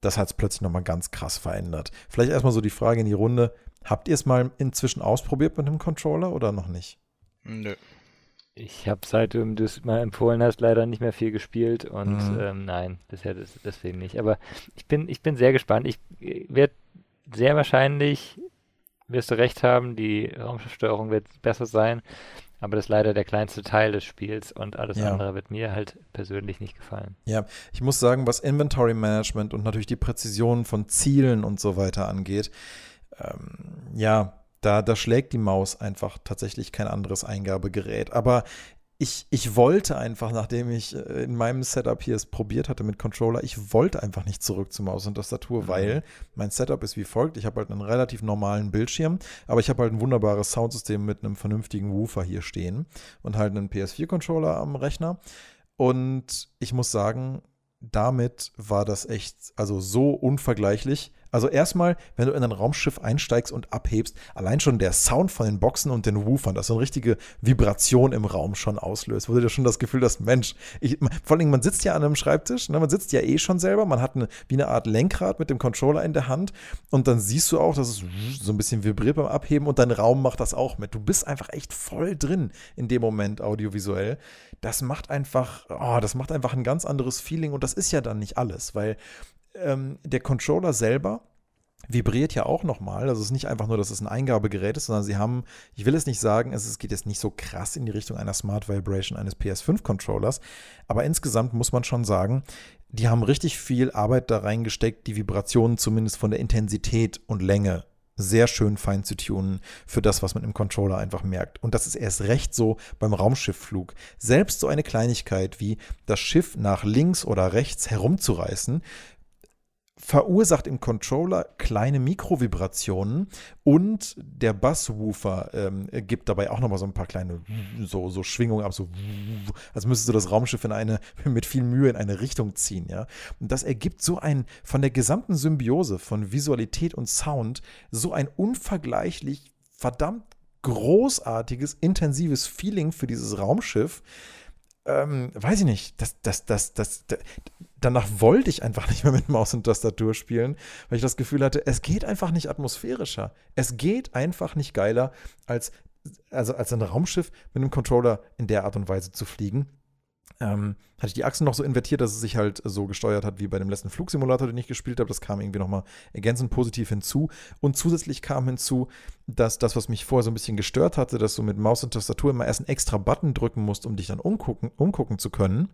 das hat es plötzlich nochmal ganz krass verändert. Vielleicht erstmal so die Frage in die Runde, Habt ihr es mal inzwischen ausprobiert mit einem Controller oder noch nicht? Nö. Ich habe seit du es mal empfohlen hast, leider nicht mehr viel gespielt und mhm. ähm, nein, bisher deswegen nicht. Aber ich bin, ich bin sehr gespannt. Ich äh, werde sehr wahrscheinlich, wirst du recht haben, die Raumschiffsteuerung wird besser sein, aber das ist leider der kleinste Teil des Spiels und alles ja. andere wird mir halt persönlich nicht gefallen. Ja, ich muss sagen, was Inventory Management und natürlich die Präzision von Zielen und so weiter angeht, ähm, ja, da, da schlägt die Maus einfach tatsächlich kein anderes Eingabegerät. Aber ich, ich wollte einfach, nachdem ich äh, in meinem Setup hier es probiert hatte mit Controller, ich wollte einfach nicht zurück zu Maus und Tastatur, mhm. weil mein Setup ist wie folgt. Ich habe halt einen relativ normalen Bildschirm, aber ich habe halt ein wunderbares Soundsystem mit einem vernünftigen Woofer hier stehen und halt einen PS4-Controller am Rechner. Und ich muss sagen, damit war das echt, also so unvergleichlich. Also erstmal, wenn du in ein Raumschiff einsteigst und abhebst, allein schon der Sound von den Boxen und den Woofern, das so eine richtige Vibration im Raum schon auslöst, wo du dir schon das Gefühl hast, Mensch, ich, vor allem man sitzt ja an einem Schreibtisch, ne, man sitzt ja eh schon selber, man hat eine, wie eine Art Lenkrad mit dem Controller in der Hand und dann siehst du auch, dass es so ein bisschen vibriert beim Abheben und dein Raum macht das auch mit. Du bist einfach echt voll drin in dem Moment audiovisuell. Das macht einfach, oh, das macht einfach ein ganz anderes Feeling und das ist ja dann nicht alles, weil ähm, der Controller selber vibriert ja auch nochmal. Also es ist nicht einfach nur, dass es ein Eingabegerät ist, sondern sie haben, ich will es nicht sagen, es geht jetzt nicht so krass in die Richtung einer Smart Vibration eines PS5-Controllers, aber insgesamt muss man schon sagen, die haben richtig viel Arbeit da reingesteckt, die Vibrationen zumindest von der Intensität und Länge sehr schön fein zu tunen für das, was man im Controller einfach merkt. Und das ist erst recht so beim Raumschiffflug. Selbst so eine Kleinigkeit wie das Schiff nach links oder rechts herumzureißen, verursacht im Controller kleine Mikrovibrationen und der Basswoofer ähm, gibt dabei auch nochmal so ein paar kleine so, so Schwingungen ab, so als müsstest du das Raumschiff in eine, mit viel Mühe in eine Richtung ziehen, ja. Und das ergibt so ein, von der gesamten Symbiose von Visualität und Sound, so ein unvergleichlich verdammt großartiges, intensives Feeling für dieses Raumschiff, ähm, weiß ich nicht, das, das, das, das, das, danach wollte ich einfach nicht mehr mit Maus und Tastatur spielen, weil ich das Gefühl hatte, es geht einfach nicht atmosphärischer. Es geht einfach nicht geiler, als, also als ein Raumschiff mit einem Controller in der Art und Weise zu fliegen ähm, hatte ich die Achsen noch so invertiert, dass es sich halt so gesteuert hat wie bei dem letzten Flugsimulator, den ich gespielt habe. Das kam irgendwie nochmal ergänzend positiv hinzu. Und zusätzlich kam hinzu, dass das, was mich vorher so ein bisschen gestört hatte, dass du mit Maus und Tastatur immer erst einen extra Button drücken musst, um dich dann umgucken, umgucken zu können,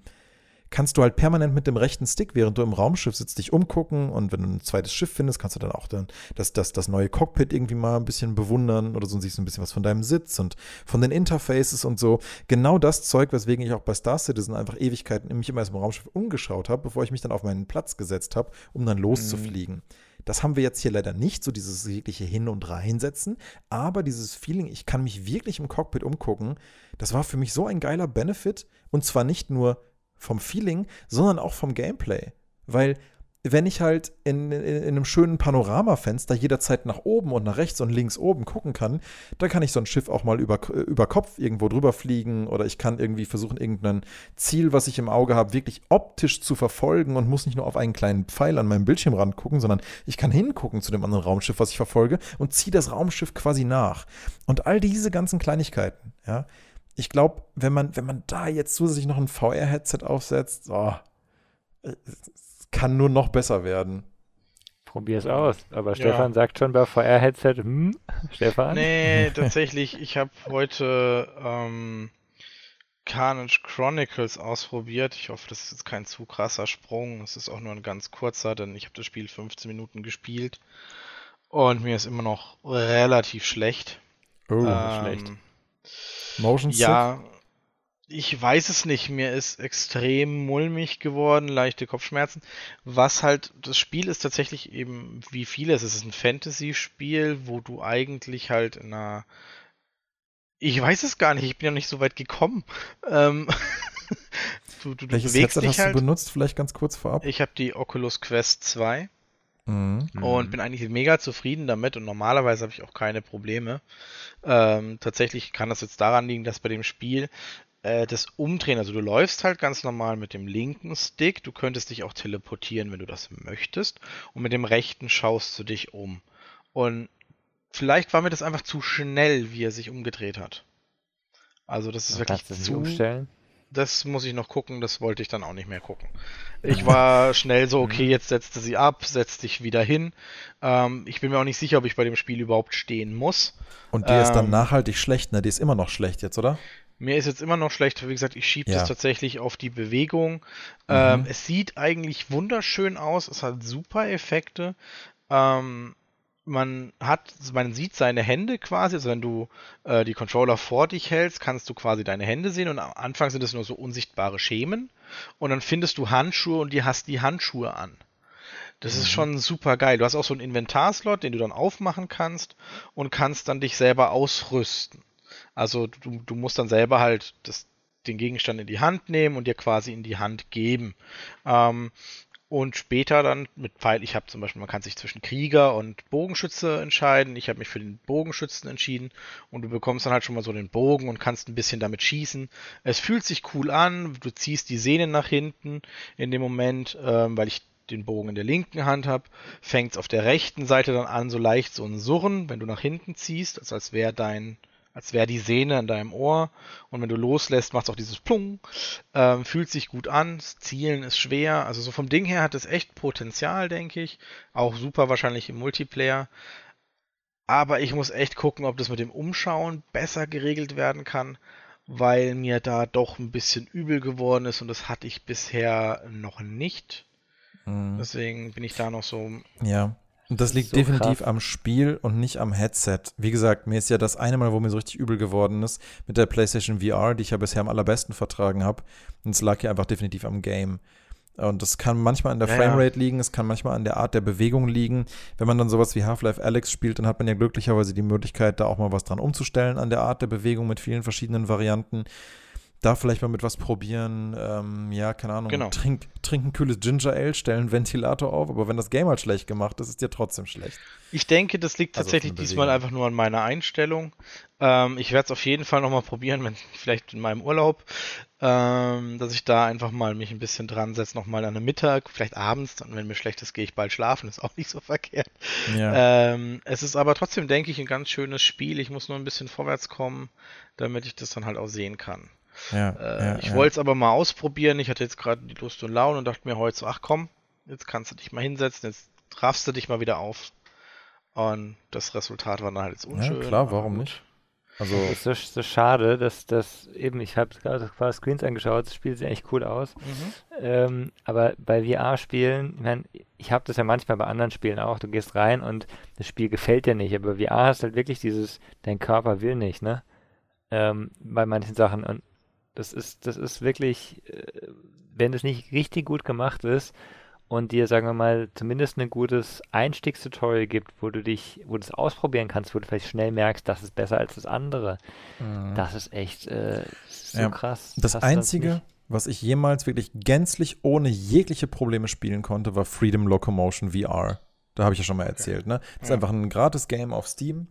kannst du halt permanent mit dem rechten Stick, während du im Raumschiff sitzt, dich umgucken und wenn du ein zweites Schiff findest, kannst du dann auch dann das, das, das neue Cockpit irgendwie mal ein bisschen bewundern oder so und siehst ein bisschen was von deinem Sitz und von den Interfaces und so. Genau das Zeug, weswegen ich auch bei Star Citizen einfach Ewigkeiten mich immer erst im Raumschiff umgeschaut habe, bevor ich mich dann auf meinen Platz gesetzt habe, um dann loszufliegen. Mhm. Das haben wir jetzt hier leider nicht, so dieses jegliche Hin- und Reinsetzen, aber dieses Feeling, ich kann mich wirklich im Cockpit umgucken, das war für mich so ein geiler Benefit und zwar nicht nur vom Feeling, sondern auch vom Gameplay. Weil wenn ich halt in, in, in, einem schönen Panoramafenster jederzeit nach oben und nach rechts und links oben gucken kann, dann kann ich so ein Schiff auch mal über, über Kopf irgendwo drüber fliegen oder ich kann irgendwie versuchen, irgendein Ziel, was ich im Auge habe, wirklich optisch zu verfolgen und muss nicht nur auf einen kleinen Pfeil an meinem Bildschirmrand gucken, sondern ich kann hingucken zu dem anderen Raumschiff, was ich verfolge und ziehe das Raumschiff quasi nach. Und all diese ganzen Kleinigkeiten, ja. Ich glaube, wenn man, wenn man da jetzt zusätzlich noch ein VR-Headset aufsetzt, oh, kann nur noch besser werden. Probier es aus. Aber Stefan ja. sagt schon bei VR-Headset, hm, Stefan? Nee, tatsächlich, ich habe heute ähm, Carnage Chronicles ausprobiert. Ich hoffe, das ist jetzt kein zu krasser Sprung. Es ist auch nur ein ganz kurzer, denn ich habe das Spiel 15 Minuten gespielt. Und mir ist immer noch relativ schlecht. Oh, ähm, schlecht. Motion Ja, Sick? ich weiß es nicht. Mir ist extrem mulmig geworden, leichte Kopfschmerzen. Was halt, das Spiel ist tatsächlich eben wie vieles. Es ist ein Fantasy-Spiel, wo du eigentlich halt in einer. Ich weiß es gar nicht, ich bin ja nicht so weit gekommen. Ähm du, du, Welches bewegst Headset dich hast halt. du benutzt? Vielleicht ganz kurz vorab. Ich habe die Oculus Quest 2 mhm. und bin eigentlich mega zufrieden damit und normalerweise habe ich auch keine Probleme. Ähm, tatsächlich kann das jetzt daran liegen, dass bei dem Spiel äh, das Umdrehen, also du läufst halt ganz normal mit dem linken Stick, du könntest dich auch teleportieren, wenn du das möchtest, und mit dem rechten schaust du dich um. Und vielleicht war mir das einfach zu schnell, wie er sich umgedreht hat. Also das ist wirklich zu. Umstellen? Das muss ich noch gucken, das wollte ich dann auch nicht mehr gucken. Ich war schnell so, okay, jetzt setzte sie ab, setz dich wieder hin. Ähm, ich bin mir auch nicht sicher, ob ich bei dem Spiel überhaupt stehen muss. Und die ähm, ist dann ähm, nachhaltig schlecht, ne? Die ist immer noch schlecht jetzt, oder? Mir ist jetzt immer noch schlecht, wie gesagt, ich schiebe ja. das tatsächlich auf die Bewegung. Mhm. Ähm, es sieht eigentlich wunderschön aus, es hat super Effekte. Ähm, man hat, man sieht seine Hände quasi, also wenn du äh, die Controller vor dich hältst, kannst du quasi deine Hände sehen und am Anfang sind es nur so unsichtbare Schemen und dann findest du Handschuhe und die hast die Handschuhe an. Das mhm. ist schon super geil. Du hast auch so einen Inventarslot, den du dann aufmachen kannst und kannst dann dich selber ausrüsten. Also du, du musst dann selber halt das, den Gegenstand in die Hand nehmen und dir quasi in die Hand geben. Ähm, und später dann mit Pfeil, ich habe zum Beispiel, man kann sich zwischen Krieger und Bogenschütze entscheiden. Ich habe mich für den Bogenschützen entschieden und du bekommst dann halt schon mal so den Bogen und kannst ein bisschen damit schießen. Es fühlt sich cool an, du ziehst die Sehnen nach hinten in dem Moment, ähm, weil ich den Bogen in der linken Hand habe, fängt es auf der rechten Seite dann an, so leicht so ein Surren, wenn du nach hinten ziehst, also als wäre dein als wäre die Sehne in deinem Ohr. Und wenn du loslässt, macht es auch dieses Plung. Ähm, fühlt sich gut an. Zielen ist schwer. Also so vom Ding her hat es echt Potenzial, denke ich. Auch super wahrscheinlich im Multiplayer. Aber ich muss echt gucken, ob das mit dem Umschauen besser geregelt werden kann, weil mir da doch ein bisschen übel geworden ist und das hatte ich bisher noch nicht. Mhm. Deswegen bin ich da noch so. Ja, und das liegt so definitiv krass. am Spiel und nicht am Headset. Wie gesagt, mir ist ja das eine Mal, wo mir so richtig übel geworden ist, mit der PlayStation VR, die ich ja bisher am allerbesten vertragen habe. Und es lag ja einfach definitiv am Game. Und das kann manchmal an der ja, Framerate liegen, es kann manchmal an der Art der Bewegung liegen. Wenn man dann sowas wie Half-Life Alex spielt, dann hat man ja glücklicherweise die Möglichkeit, da auch mal was dran umzustellen an der Art der Bewegung mit vielen verschiedenen Varianten da vielleicht mal mit was probieren. Ähm, ja, keine Ahnung. Genau. Trink, trink ein kühles Ginger Ale, stellen einen Ventilator auf, aber wenn das Game halt schlecht gemacht ist, ist dir trotzdem schlecht. Ich denke, das liegt also tatsächlich diesmal einfach nur an meiner Einstellung. Ähm, ich werde es auf jeden Fall nochmal probieren, wenn vielleicht in meinem Urlaub, ähm, dass ich da einfach mal mich ein bisschen dran setze, nochmal an einem Mittag, vielleicht abends, und wenn mir schlecht ist, gehe ich bald schlafen, ist auch nicht so verkehrt. Ja. Ähm, es ist aber trotzdem, denke ich, ein ganz schönes Spiel. Ich muss nur ein bisschen vorwärts kommen, damit ich das dann halt auch sehen kann. Ja, äh, ja, ich wollte es aber mal ausprobieren. Ich hatte jetzt gerade die Lust und Laune und dachte mir heute so, ach komm, jetzt kannst du dich mal hinsetzen, jetzt raffst du dich mal wieder auf. Und das Resultat war dann halt jetzt unschön. Ja, klar, warum nicht? Also es ist so, so, schade, dass das eben, ich habe gerade ein paar Screens angeschaut, das Spiel sieht echt cool aus. Mhm. Ähm, aber bei VR-Spielen, ich meine, ich habe das ja manchmal bei anderen Spielen auch, du gehst rein und das Spiel gefällt dir nicht, aber VR hast halt wirklich dieses, dein Körper will nicht, ne? Ähm, bei manchen Sachen. Und das ist, das ist wirklich, äh, wenn es nicht richtig gut gemacht ist und dir, sagen wir mal, zumindest ein gutes Einstiegstutorial gibt, wo du dich, wo du es ausprobieren kannst, wo du vielleicht schnell merkst, das ist besser als das andere. Mhm. Das ist echt äh, so ja. krass. Das Einzige, was ich jemals wirklich gänzlich ohne jegliche Probleme spielen konnte, war Freedom Locomotion VR. Da habe ich ja schon mal erzählt. Ne? Das ist einfach ein gratis Game auf Steam.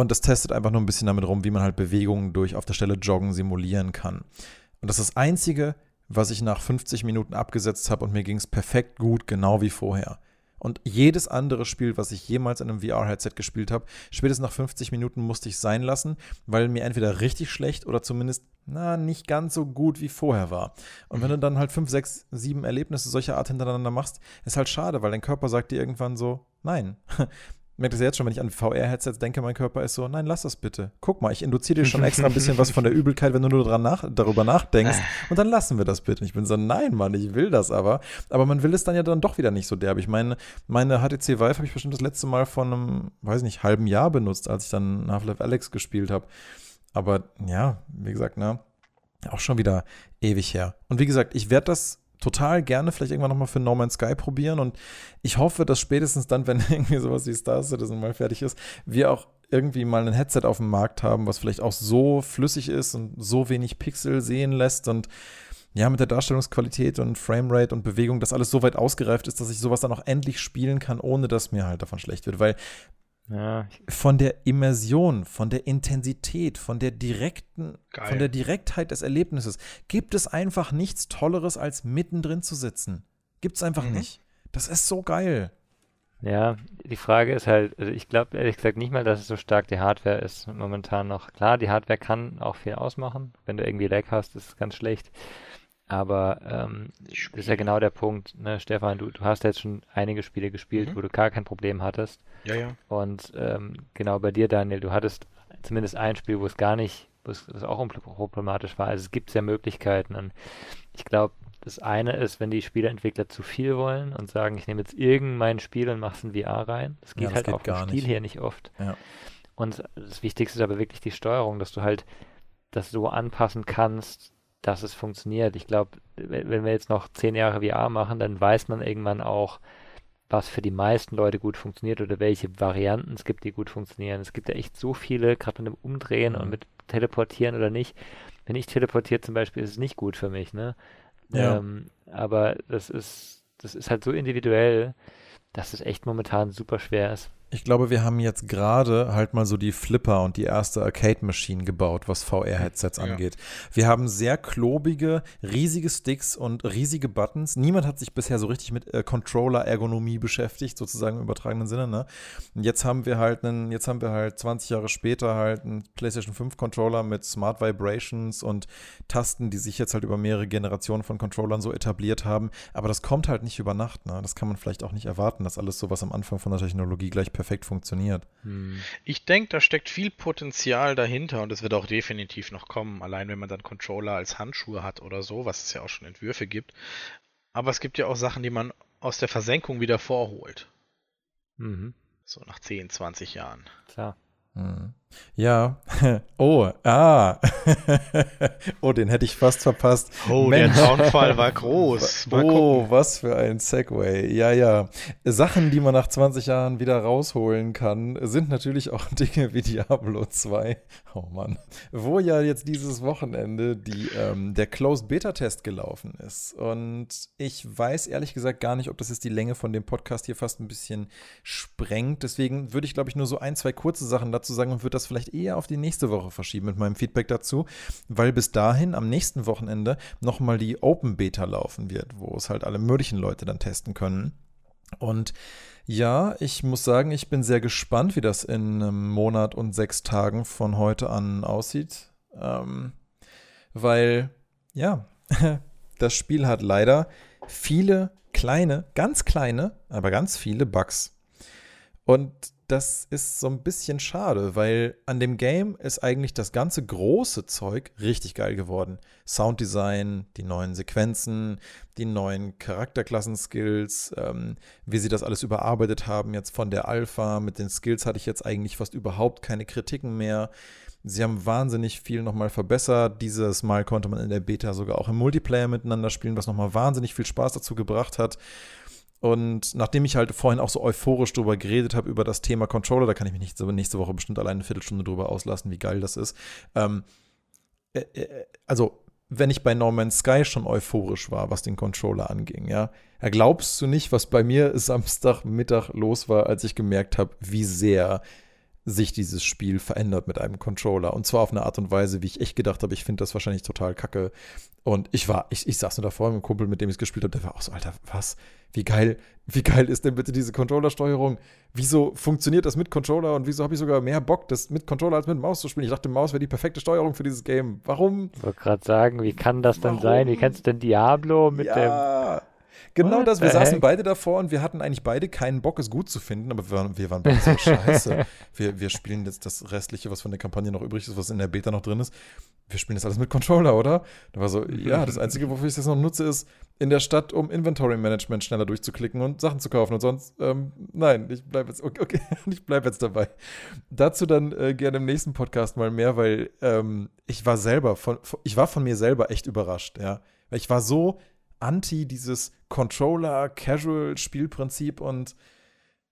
Und das testet einfach nur ein bisschen damit rum, wie man halt Bewegungen durch auf der Stelle joggen simulieren kann. Und das ist das Einzige, was ich nach 50 Minuten abgesetzt habe und mir ging es perfekt gut, genau wie vorher. Und jedes andere Spiel, was ich jemals in einem VR-Headset gespielt habe, spätestens nach 50 Minuten musste ich sein lassen, weil mir entweder richtig schlecht oder zumindest, na, nicht ganz so gut wie vorher war. Und wenn du dann halt fünf, sechs, sieben Erlebnisse solcher Art hintereinander machst, ist halt schade, weil dein Körper sagt dir irgendwann so, nein. Merkt das jetzt schon, wenn ich an VR-Headsets denke, mein Körper ist so, nein, lass das bitte. Guck mal, ich induziere dir schon extra ein bisschen was von der Übelkeit, wenn du nur dran nach, darüber nachdenkst. Und dann lassen wir das bitte. Ich bin so, nein, Mann, ich will das aber. Aber man will es dann ja dann doch wieder nicht so derb. Ich meine, meine HTC Vive habe ich bestimmt das letzte Mal vor einem, weiß nicht, halben Jahr benutzt, als ich dann Half-Life Alex gespielt habe. Aber ja, wie gesagt, ne, auch schon wieder ewig her. Und wie gesagt, ich werde das total gerne vielleicht irgendwann nochmal für No Man's Sky probieren und ich hoffe, dass spätestens dann, wenn irgendwie sowas wie Star Citizen mal fertig ist, wir auch irgendwie mal ein Headset auf dem Markt haben, was vielleicht auch so flüssig ist und so wenig Pixel sehen lässt und ja, mit der Darstellungsqualität und Framerate und Bewegung, das alles so weit ausgereift ist, dass ich sowas dann auch endlich spielen kann, ohne dass mir halt davon schlecht wird. Weil Ja, von der Immersion, von der Intensität, von der direkten, Geil. von der Direktheit des Erlebnisses gibt es einfach nichts Tolleres, als mittendrin zu sitzen. Gibt es einfach Mhm. nicht. Das ist so geil. Ja, die Frage ist halt, also ich glaube ehrlich gesagt nicht mal, dass es so stark die Hardware ist momentan noch. Klar, die Hardware kann auch viel ausmachen. Wenn du irgendwie Lag hast, ist es ganz schlecht. Aber ähm, das ist ja genau der Punkt, ne, Stefan, du, du hast jetzt schon einige Spiele gespielt, Mhm. wo du gar kein Problem hattest. Ja, ja. Und ähm, genau bei dir, Daniel, du hattest zumindest ein Spiel, wo es gar nicht, wo es, wo es auch problematisch war. Also es gibt ja Möglichkeiten. Und ich glaube, das eine ist, wenn die Spieleentwickler zu viel wollen und sagen, ich nehme jetzt irgendein Spiel und mache es in VR rein. Das geht Ja, das halt geht auf dem gar Spiel nicht. hier nicht oft. Ja. Und das Wichtigste ist aber wirklich die Steuerung, dass du halt das so anpassen kannst, dass es funktioniert. Ich glaube, wenn wir jetzt noch zehn Jahre VR machen, dann weiß man irgendwann auch, was für die meisten Leute gut funktioniert oder welche Varianten es gibt, die gut funktionieren. Es gibt ja echt so viele, gerade mit dem Umdrehen Mhm. und mit Teleportieren oder nicht. Wenn ich teleportiere zum Beispiel, ist es nicht gut für mich, ne? Ja. Ähm, aber das ist, das ist halt so individuell, dass es echt momentan super schwer ist. Ich glaube, wir haben jetzt gerade halt mal so die Flipper und die erste Arcade-Machine gebaut, was VR-Headsets Ja. angeht. Wir haben sehr klobige, riesige Sticks und riesige Buttons. Niemand hat sich bisher so richtig mit äh, Controller-Ergonomie beschäftigt, sozusagen im übertragenen Sinne. Ne? Und jetzt haben wir halt einen, jetzt haben wir halt 20 Jahre später halt einen PlayStation 5 Controller mit Smart Vibrations und Tasten, die sich jetzt halt über mehrere Generationen von Controllern so etabliert haben. Aber das kommt halt nicht über Nacht. Ne? Das kann man vielleicht auch nicht erwarten, dass alles so was am Anfang von der Technologie gleich perfekt funktioniert. Ich denke, da steckt viel Potenzial dahinter und es wird auch definitiv noch kommen, allein wenn man dann Controller als Handschuhe hat oder so, was es ja auch schon Entwürfe gibt. Aber es gibt ja auch Sachen, die man aus der Versenkung wieder vorholt. Mhm. So nach 10, 20 Jahren. Klar. Hm. Ja. Oh, ah. oh, den hätte ich fast verpasst. Oh, Mensch. der Zaunfall war groß. Mal oh, gucken. was für ein Segway. Ja, ja. Sachen, die man nach 20 Jahren wieder rausholen kann, sind natürlich auch Dinge wie Diablo 2. Oh Mann. Wo ja jetzt dieses Wochenende die, ähm, der Closed Beta-Test gelaufen ist. Und ich weiß ehrlich gesagt gar nicht, ob das jetzt die Länge von dem Podcast hier fast ein bisschen sprengt. Deswegen würde ich, glaube ich, nur so ein, zwei kurze Sachen dazu sagen und würde das vielleicht eher auf die nächste Woche verschieben mit meinem Feedback dazu, weil bis dahin am nächsten Wochenende nochmal die Open Beta laufen wird, wo es halt alle möglichen Leute dann testen können. Und ja, ich muss sagen, ich bin sehr gespannt, wie das in einem Monat und sechs Tagen von heute an aussieht. Ähm, weil, ja, das Spiel hat leider viele kleine, ganz kleine, aber ganz viele Bugs. Und das ist so ein bisschen schade, weil an dem Game ist eigentlich das ganze große Zeug richtig geil geworden. Sounddesign, die neuen Sequenzen, die neuen Charakterklassen-Skills, ähm, wie sie das alles überarbeitet haben jetzt von der Alpha. Mit den Skills hatte ich jetzt eigentlich fast überhaupt keine Kritiken mehr. Sie haben wahnsinnig viel nochmal verbessert. Dieses Mal konnte man in der Beta sogar auch im Multiplayer miteinander spielen, was nochmal wahnsinnig viel Spaß dazu gebracht hat. Und nachdem ich halt vorhin auch so euphorisch drüber geredet habe, über das Thema Controller, da kann ich mich nicht, nächste Woche bestimmt alleine eine Viertelstunde drüber auslassen, wie geil das ist. Ähm, äh, äh, also wenn ich bei No Man's Sky schon euphorisch war, was den Controller anging, ja. Ja, glaubst du nicht, was bei mir Samstagmittag los war, als ich gemerkt habe, wie sehr sich dieses Spiel verändert mit einem Controller. Und zwar auf eine Art und Weise, wie ich echt gedacht habe, ich finde das wahrscheinlich total kacke. Und ich war, ich, ich saß nur davor mit einem Kumpel, mit dem ich es gespielt habe, der war auch so, Alter, was? Wie geil, wie geil ist denn bitte diese Controllersteuerung? Wieso funktioniert das mit Controller und wieso habe ich sogar mehr Bock, das mit Controller als mit Maus zu spielen? Ich dachte, Maus wäre die perfekte Steuerung für dieses Game. Warum? Ich wollte gerade sagen, wie kann das denn Warum? sein? Wie kannst du denn Diablo mit ja. dem Genau What das. Wir saßen heck? beide davor und wir hatten eigentlich beide keinen Bock, es gut zu finden, aber wir waren, wir waren beide so scheiße. Wir, wir spielen jetzt das Restliche, was von der Kampagne noch übrig ist, was in der Beta noch drin ist. Wir spielen das alles mit Controller, oder? Da war so, ja, das Einzige, wofür ich das noch nutze, ist in der Stadt, um Inventory Management schneller durchzuklicken und Sachen zu kaufen. Und sonst, ähm, nein, ich bleibe jetzt, okay, okay ich bleibe jetzt dabei. Dazu dann äh, gerne im nächsten Podcast mal mehr, weil ähm, ich war selber, von, ich war von mir selber echt überrascht, ja. Weil ich war so anti dieses Controller-Casual-Spielprinzip und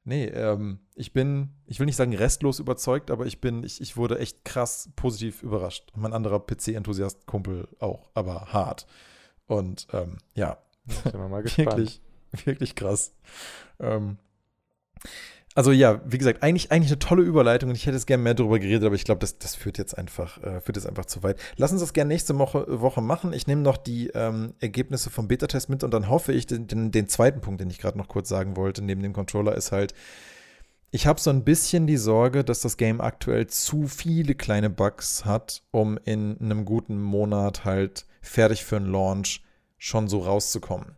nee, ähm, ich bin, ich will nicht sagen restlos überzeugt, aber ich bin, ich, ich wurde echt krass positiv überrascht. Mein anderer PC-Enthusiast-Kumpel auch, aber hart. Und ähm, ja, wir wirklich, wirklich krass. Ähm, also ja, wie gesagt, eigentlich, eigentlich eine tolle Überleitung und ich hätte es gerne mehr darüber geredet, aber ich glaube, das, das führt jetzt einfach, äh, führt jetzt einfach zu weit. Lass uns das gerne nächste Woche, Woche machen. Ich nehme noch die ähm, Ergebnisse vom Beta-Test mit und dann hoffe ich, den, den, den zweiten Punkt, den ich gerade noch kurz sagen wollte, neben dem Controller, ist halt, ich habe so ein bisschen die Sorge, dass das Game aktuell zu viele kleine Bugs hat, um in einem guten Monat halt fertig für einen Launch schon so rauszukommen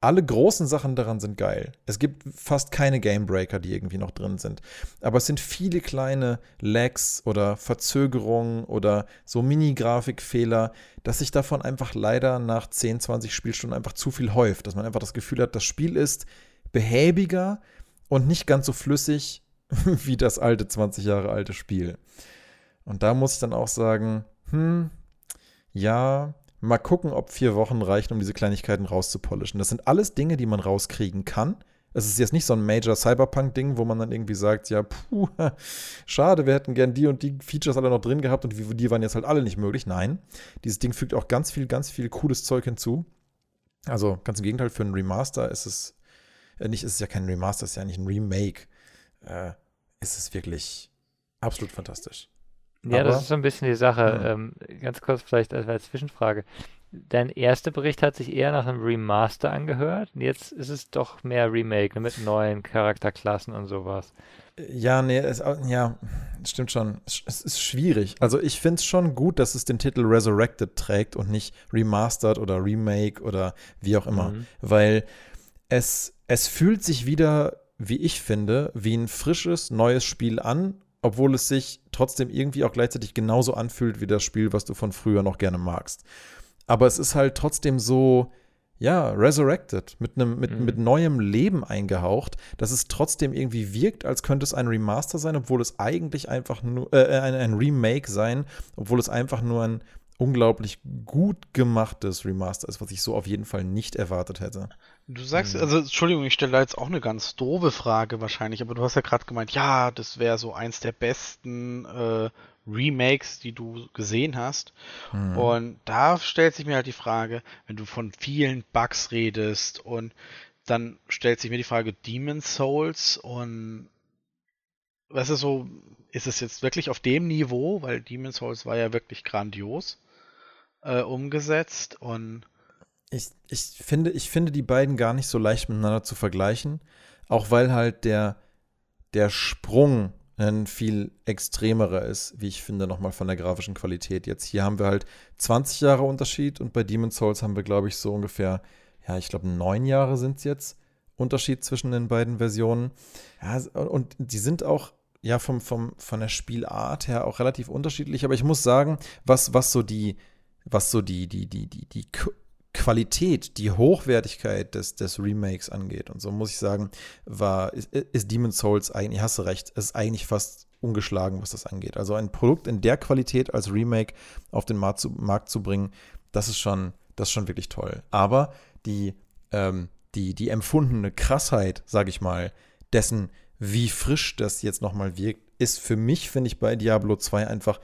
alle großen Sachen daran sind geil. Es gibt fast keine Gamebreaker, die irgendwie noch drin sind. Aber es sind viele kleine Lags oder Verzögerungen oder so Mini-Grafikfehler, dass sich davon einfach leider nach 10, 20 Spielstunden einfach zu viel häuft. Dass man einfach das Gefühl hat, das Spiel ist behäbiger und nicht ganz so flüssig wie das alte 20 Jahre alte Spiel. Und da muss ich dann auch sagen, hm, ja, Mal gucken, ob vier Wochen reichen, um diese Kleinigkeiten rauszupolischen. Das sind alles Dinge, die man rauskriegen kann. Es ist jetzt nicht so ein Major Cyberpunk-Ding, wo man dann irgendwie sagt, ja, puh, schade, wir hätten gern die und die Features alle noch drin gehabt und die waren jetzt halt alle nicht möglich. Nein, dieses Ding fügt auch ganz viel, ganz viel cooles Zeug hinzu. Also ganz im Gegenteil, für einen Remaster ist es, äh, nicht, ist es ja kein Remaster, ist ja nicht ein Remake. Äh, ist es wirklich absolut fantastisch. Ja, Aber, das ist so ein bisschen die Sache. Ähm, ganz kurz vielleicht als, als Zwischenfrage. Dein erster Bericht hat sich eher nach einem Remaster angehört. Jetzt ist es doch mehr Remake ne, mit neuen Charakterklassen und sowas. Ja, nee, es, ja, stimmt schon. Es, es ist schwierig. Also ich finde es schon gut, dass es den Titel Resurrected trägt und nicht Remastered oder Remake oder wie auch immer. Mhm. Weil es, es fühlt sich wieder, wie ich finde, wie ein frisches, neues Spiel an obwohl es sich trotzdem irgendwie auch gleichzeitig genauso anfühlt wie das Spiel, was du von früher noch gerne magst. Aber es ist halt trotzdem so, ja, resurrected, mit einem, mit, mhm. mit neuem Leben eingehaucht, dass es trotzdem irgendwie wirkt, als könnte es ein Remaster sein, obwohl es eigentlich einfach nur, äh, ein, ein Remake sein, obwohl es einfach nur ein unglaublich gut gemachtes Remaster ist, was ich so auf jeden Fall nicht erwartet hätte. Du sagst, hm. also Entschuldigung, ich stelle da jetzt auch eine ganz doofe Frage wahrscheinlich, aber du hast ja gerade gemeint, ja, das wäre so eins der besten äh, Remakes, die du gesehen hast. Mhm. Und da stellt sich mir halt die Frage, wenn du von vielen Bugs redest und dann stellt sich mir die Frage Demon Souls und was ist so, ist es jetzt wirklich auf dem Niveau, weil Demon Souls war ja wirklich grandios äh, umgesetzt und ich, ich, finde, ich finde die beiden gar nicht so leicht miteinander zu vergleichen. Auch weil halt der, der Sprung ein viel extremerer ist, wie ich finde, nochmal von der grafischen Qualität. Jetzt hier haben wir halt 20 Jahre Unterschied und bei Demon's Souls haben wir, glaube ich, so ungefähr, ja, ich glaube, neun Jahre sind es jetzt Unterschied zwischen den beiden Versionen. Ja, und die sind auch ja vom, vom, von der Spielart her auch relativ unterschiedlich, aber ich muss sagen, was, was so die, was so die, die, die, die, die Qualität, die Hochwertigkeit des, des Remakes angeht. Und so muss ich sagen, war, ist, ist Demon's Souls eigentlich, hast du recht, ist eigentlich fast ungeschlagen, was das angeht. Also ein Produkt in der Qualität als Remake auf den Markt zu, Markt zu bringen, das ist schon, das ist schon wirklich toll. Aber die, ähm, die, die empfundene Krassheit, sage ich mal, dessen, wie frisch das jetzt nochmal wirkt, ist für mich, finde ich, bei Diablo 2 einfach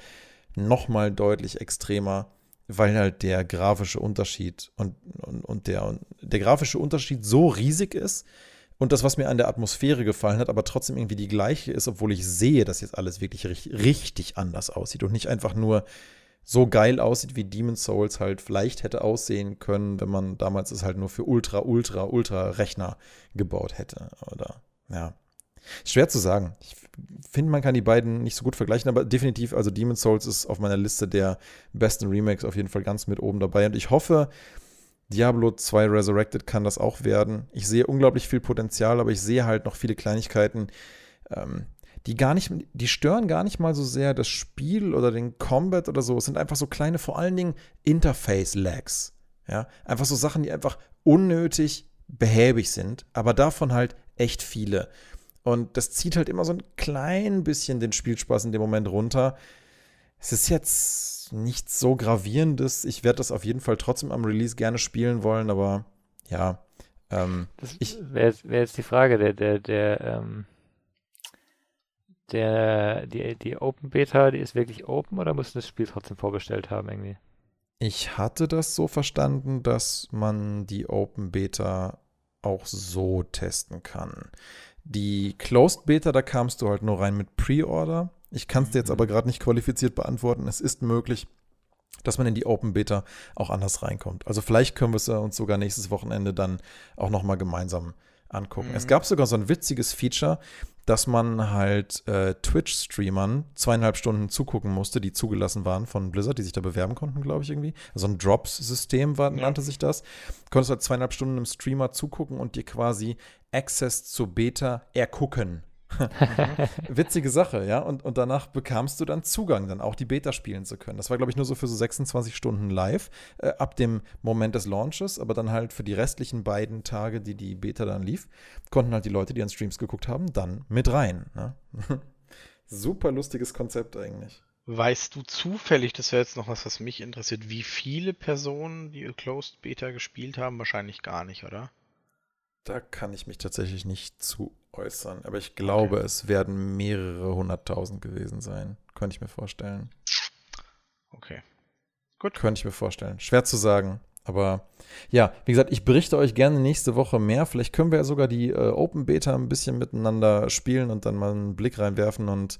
nochmal deutlich extremer weil halt der grafische Unterschied und, und, und, der, und der grafische Unterschied so riesig ist und das, was mir an der Atmosphäre gefallen hat, aber trotzdem irgendwie die gleiche ist, obwohl ich sehe, dass jetzt alles wirklich richtig, richtig anders aussieht und nicht einfach nur so geil aussieht, wie Demon's Souls halt vielleicht hätte aussehen können, wenn man damals es halt nur für Ultra, Ultra, Ultra Rechner gebaut hätte. Oder ja. Schwer zu sagen. Ich finde, man kann die beiden nicht so gut vergleichen, aber definitiv, also Demon's Souls ist auf meiner Liste der besten Remakes auf jeden Fall ganz mit oben dabei. Und ich hoffe, Diablo 2 Resurrected kann das auch werden. Ich sehe unglaublich viel Potenzial, aber ich sehe halt noch viele Kleinigkeiten, ähm, die gar nicht, die stören gar nicht mal so sehr das Spiel oder den Combat oder so. Es sind einfach so kleine, vor allen Dingen Interface-Lags. Ja, einfach so Sachen, die einfach unnötig behäbig sind, aber davon halt echt viele. Und das zieht halt immer so ein klein bisschen den Spielspaß in dem Moment runter. Es ist jetzt nichts so gravierendes. Ich werde das auf jeden Fall trotzdem am Release gerne spielen wollen, aber ja. Ähm, das wäre jetzt, wär jetzt, die Frage, der, der, der, ähm, der, die, die Open Beta, die ist wirklich open oder muss das Spiel trotzdem vorbestellt haben irgendwie? Ich hatte das so verstanden, dass man die Open Beta auch so testen kann. Die Closed Beta, da kamst du halt nur rein mit Pre-Order. Ich kann es dir jetzt mhm. aber gerade nicht qualifiziert beantworten. Es ist möglich, dass man in die Open Beta auch anders reinkommt. Also vielleicht können wir es uns sogar nächstes Wochenende dann auch nochmal gemeinsam angucken. Mhm. Es gab sogar so ein witziges Feature, dass man halt äh, Twitch-Streamern zweieinhalb Stunden zugucken musste, die zugelassen waren von Blizzard, die sich da bewerben konnten, glaube ich, irgendwie. Also ein Drops-System ja. nannte sich das. Du konntest halt zweieinhalb Stunden einem Streamer zugucken und dir quasi Access zur Beta ergucken. Witzige Sache, ja. Und, und danach bekamst du dann Zugang, dann auch die Beta spielen zu können. Das war, glaube ich, nur so für so 26 Stunden live äh, ab dem Moment des Launches, aber dann halt für die restlichen beiden Tage, die die Beta dann lief, konnten halt die Leute, die an Streams geguckt haben, dann mit rein. Ne? Super lustiges Konzept eigentlich. Weißt du zufällig, das wäre jetzt noch was, was mich interessiert, wie viele Personen die Closed Beta gespielt haben? Wahrscheinlich gar nicht, oder? Da kann ich mich tatsächlich nicht zu äußern. Aber ich glaube, okay. es werden mehrere hunderttausend gewesen sein. Könnte ich mir vorstellen. Okay. Gut. Könnte ich mir vorstellen. Schwer zu sagen. Aber ja, wie gesagt, ich berichte euch gerne nächste Woche mehr. Vielleicht können wir ja sogar die äh, Open Beta ein bisschen miteinander spielen und dann mal einen Blick reinwerfen. Und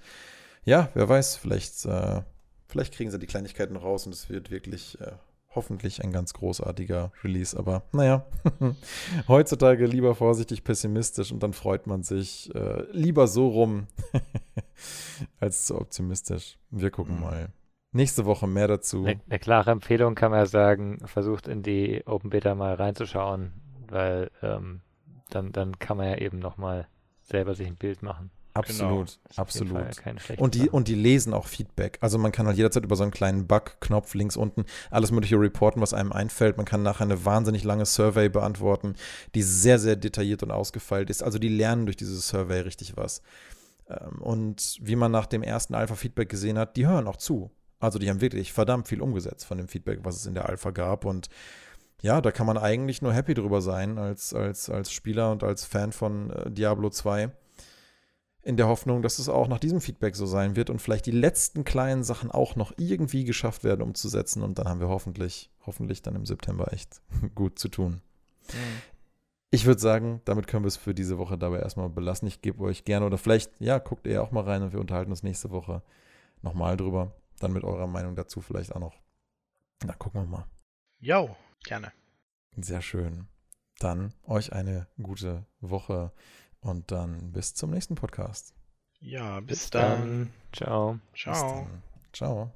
ja, wer weiß, vielleicht, äh, vielleicht kriegen sie die Kleinigkeiten raus und es wird wirklich äh, hoffentlich ein ganz großartiger Release. Aber naja, heutzutage lieber vorsichtig pessimistisch und dann freut man sich äh, lieber so rum als zu optimistisch. Wir gucken mhm. mal. Nächste Woche mehr dazu. Eine, eine, klare Empfehlung kann man ja sagen, versucht in die Open Beta mal reinzuschauen, weil ähm, dann, dann kann man ja eben nochmal selber sich ein Bild machen. Absolut, genau. absolut. Und die, und die lesen auch Feedback. Also man kann halt jederzeit über so einen kleinen Bug-Knopf links unten alles mögliche reporten, was einem einfällt. Man kann nachher eine wahnsinnig lange Survey beantworten, die sehr, sehr detailliert und ausgefeilt ist. Also die lernen durch diese Survey richtig was. Ähm, und wie man nach dem ersten Alpha-Feedback gesehen hat, die hören auch zu. Also die haben wirklich verdammt viel umgesetzt von dem Feedback, was es in der Alpha gab. Und ja, da kann man eigentlich nur happy drüber sein als, als, als Spieler und als Fan von äh, Diablo 2 in der Hoffnung, dass es auch nach diesem Feedback so sein wird und vielleicht die letzten kleinen Sachen auch noch irgendwie geschafft werden umzusetzen und dann haben wir hoffentlich, hoffentlich dann im September echt gut zu tun. Mhm. Ich würde sagen, damit können wir es für diese Woche dabei erstmal belassen. Ich gebe euch gerne oder vielleicht, ja, guckt ihr auch mal rein und wir unterhalten uns nächste Woche nochmal drüber. Dann mit eurer Meinung dazu vielleicht auch noch. Na, gucken wir mal. Jo, gerne. Sehr schön. Dann euch eine gute Woche. Und dann bis zum nächsten Podcast. Ja, bis, bis dann. dann. Ciao. Ciao. Ciao.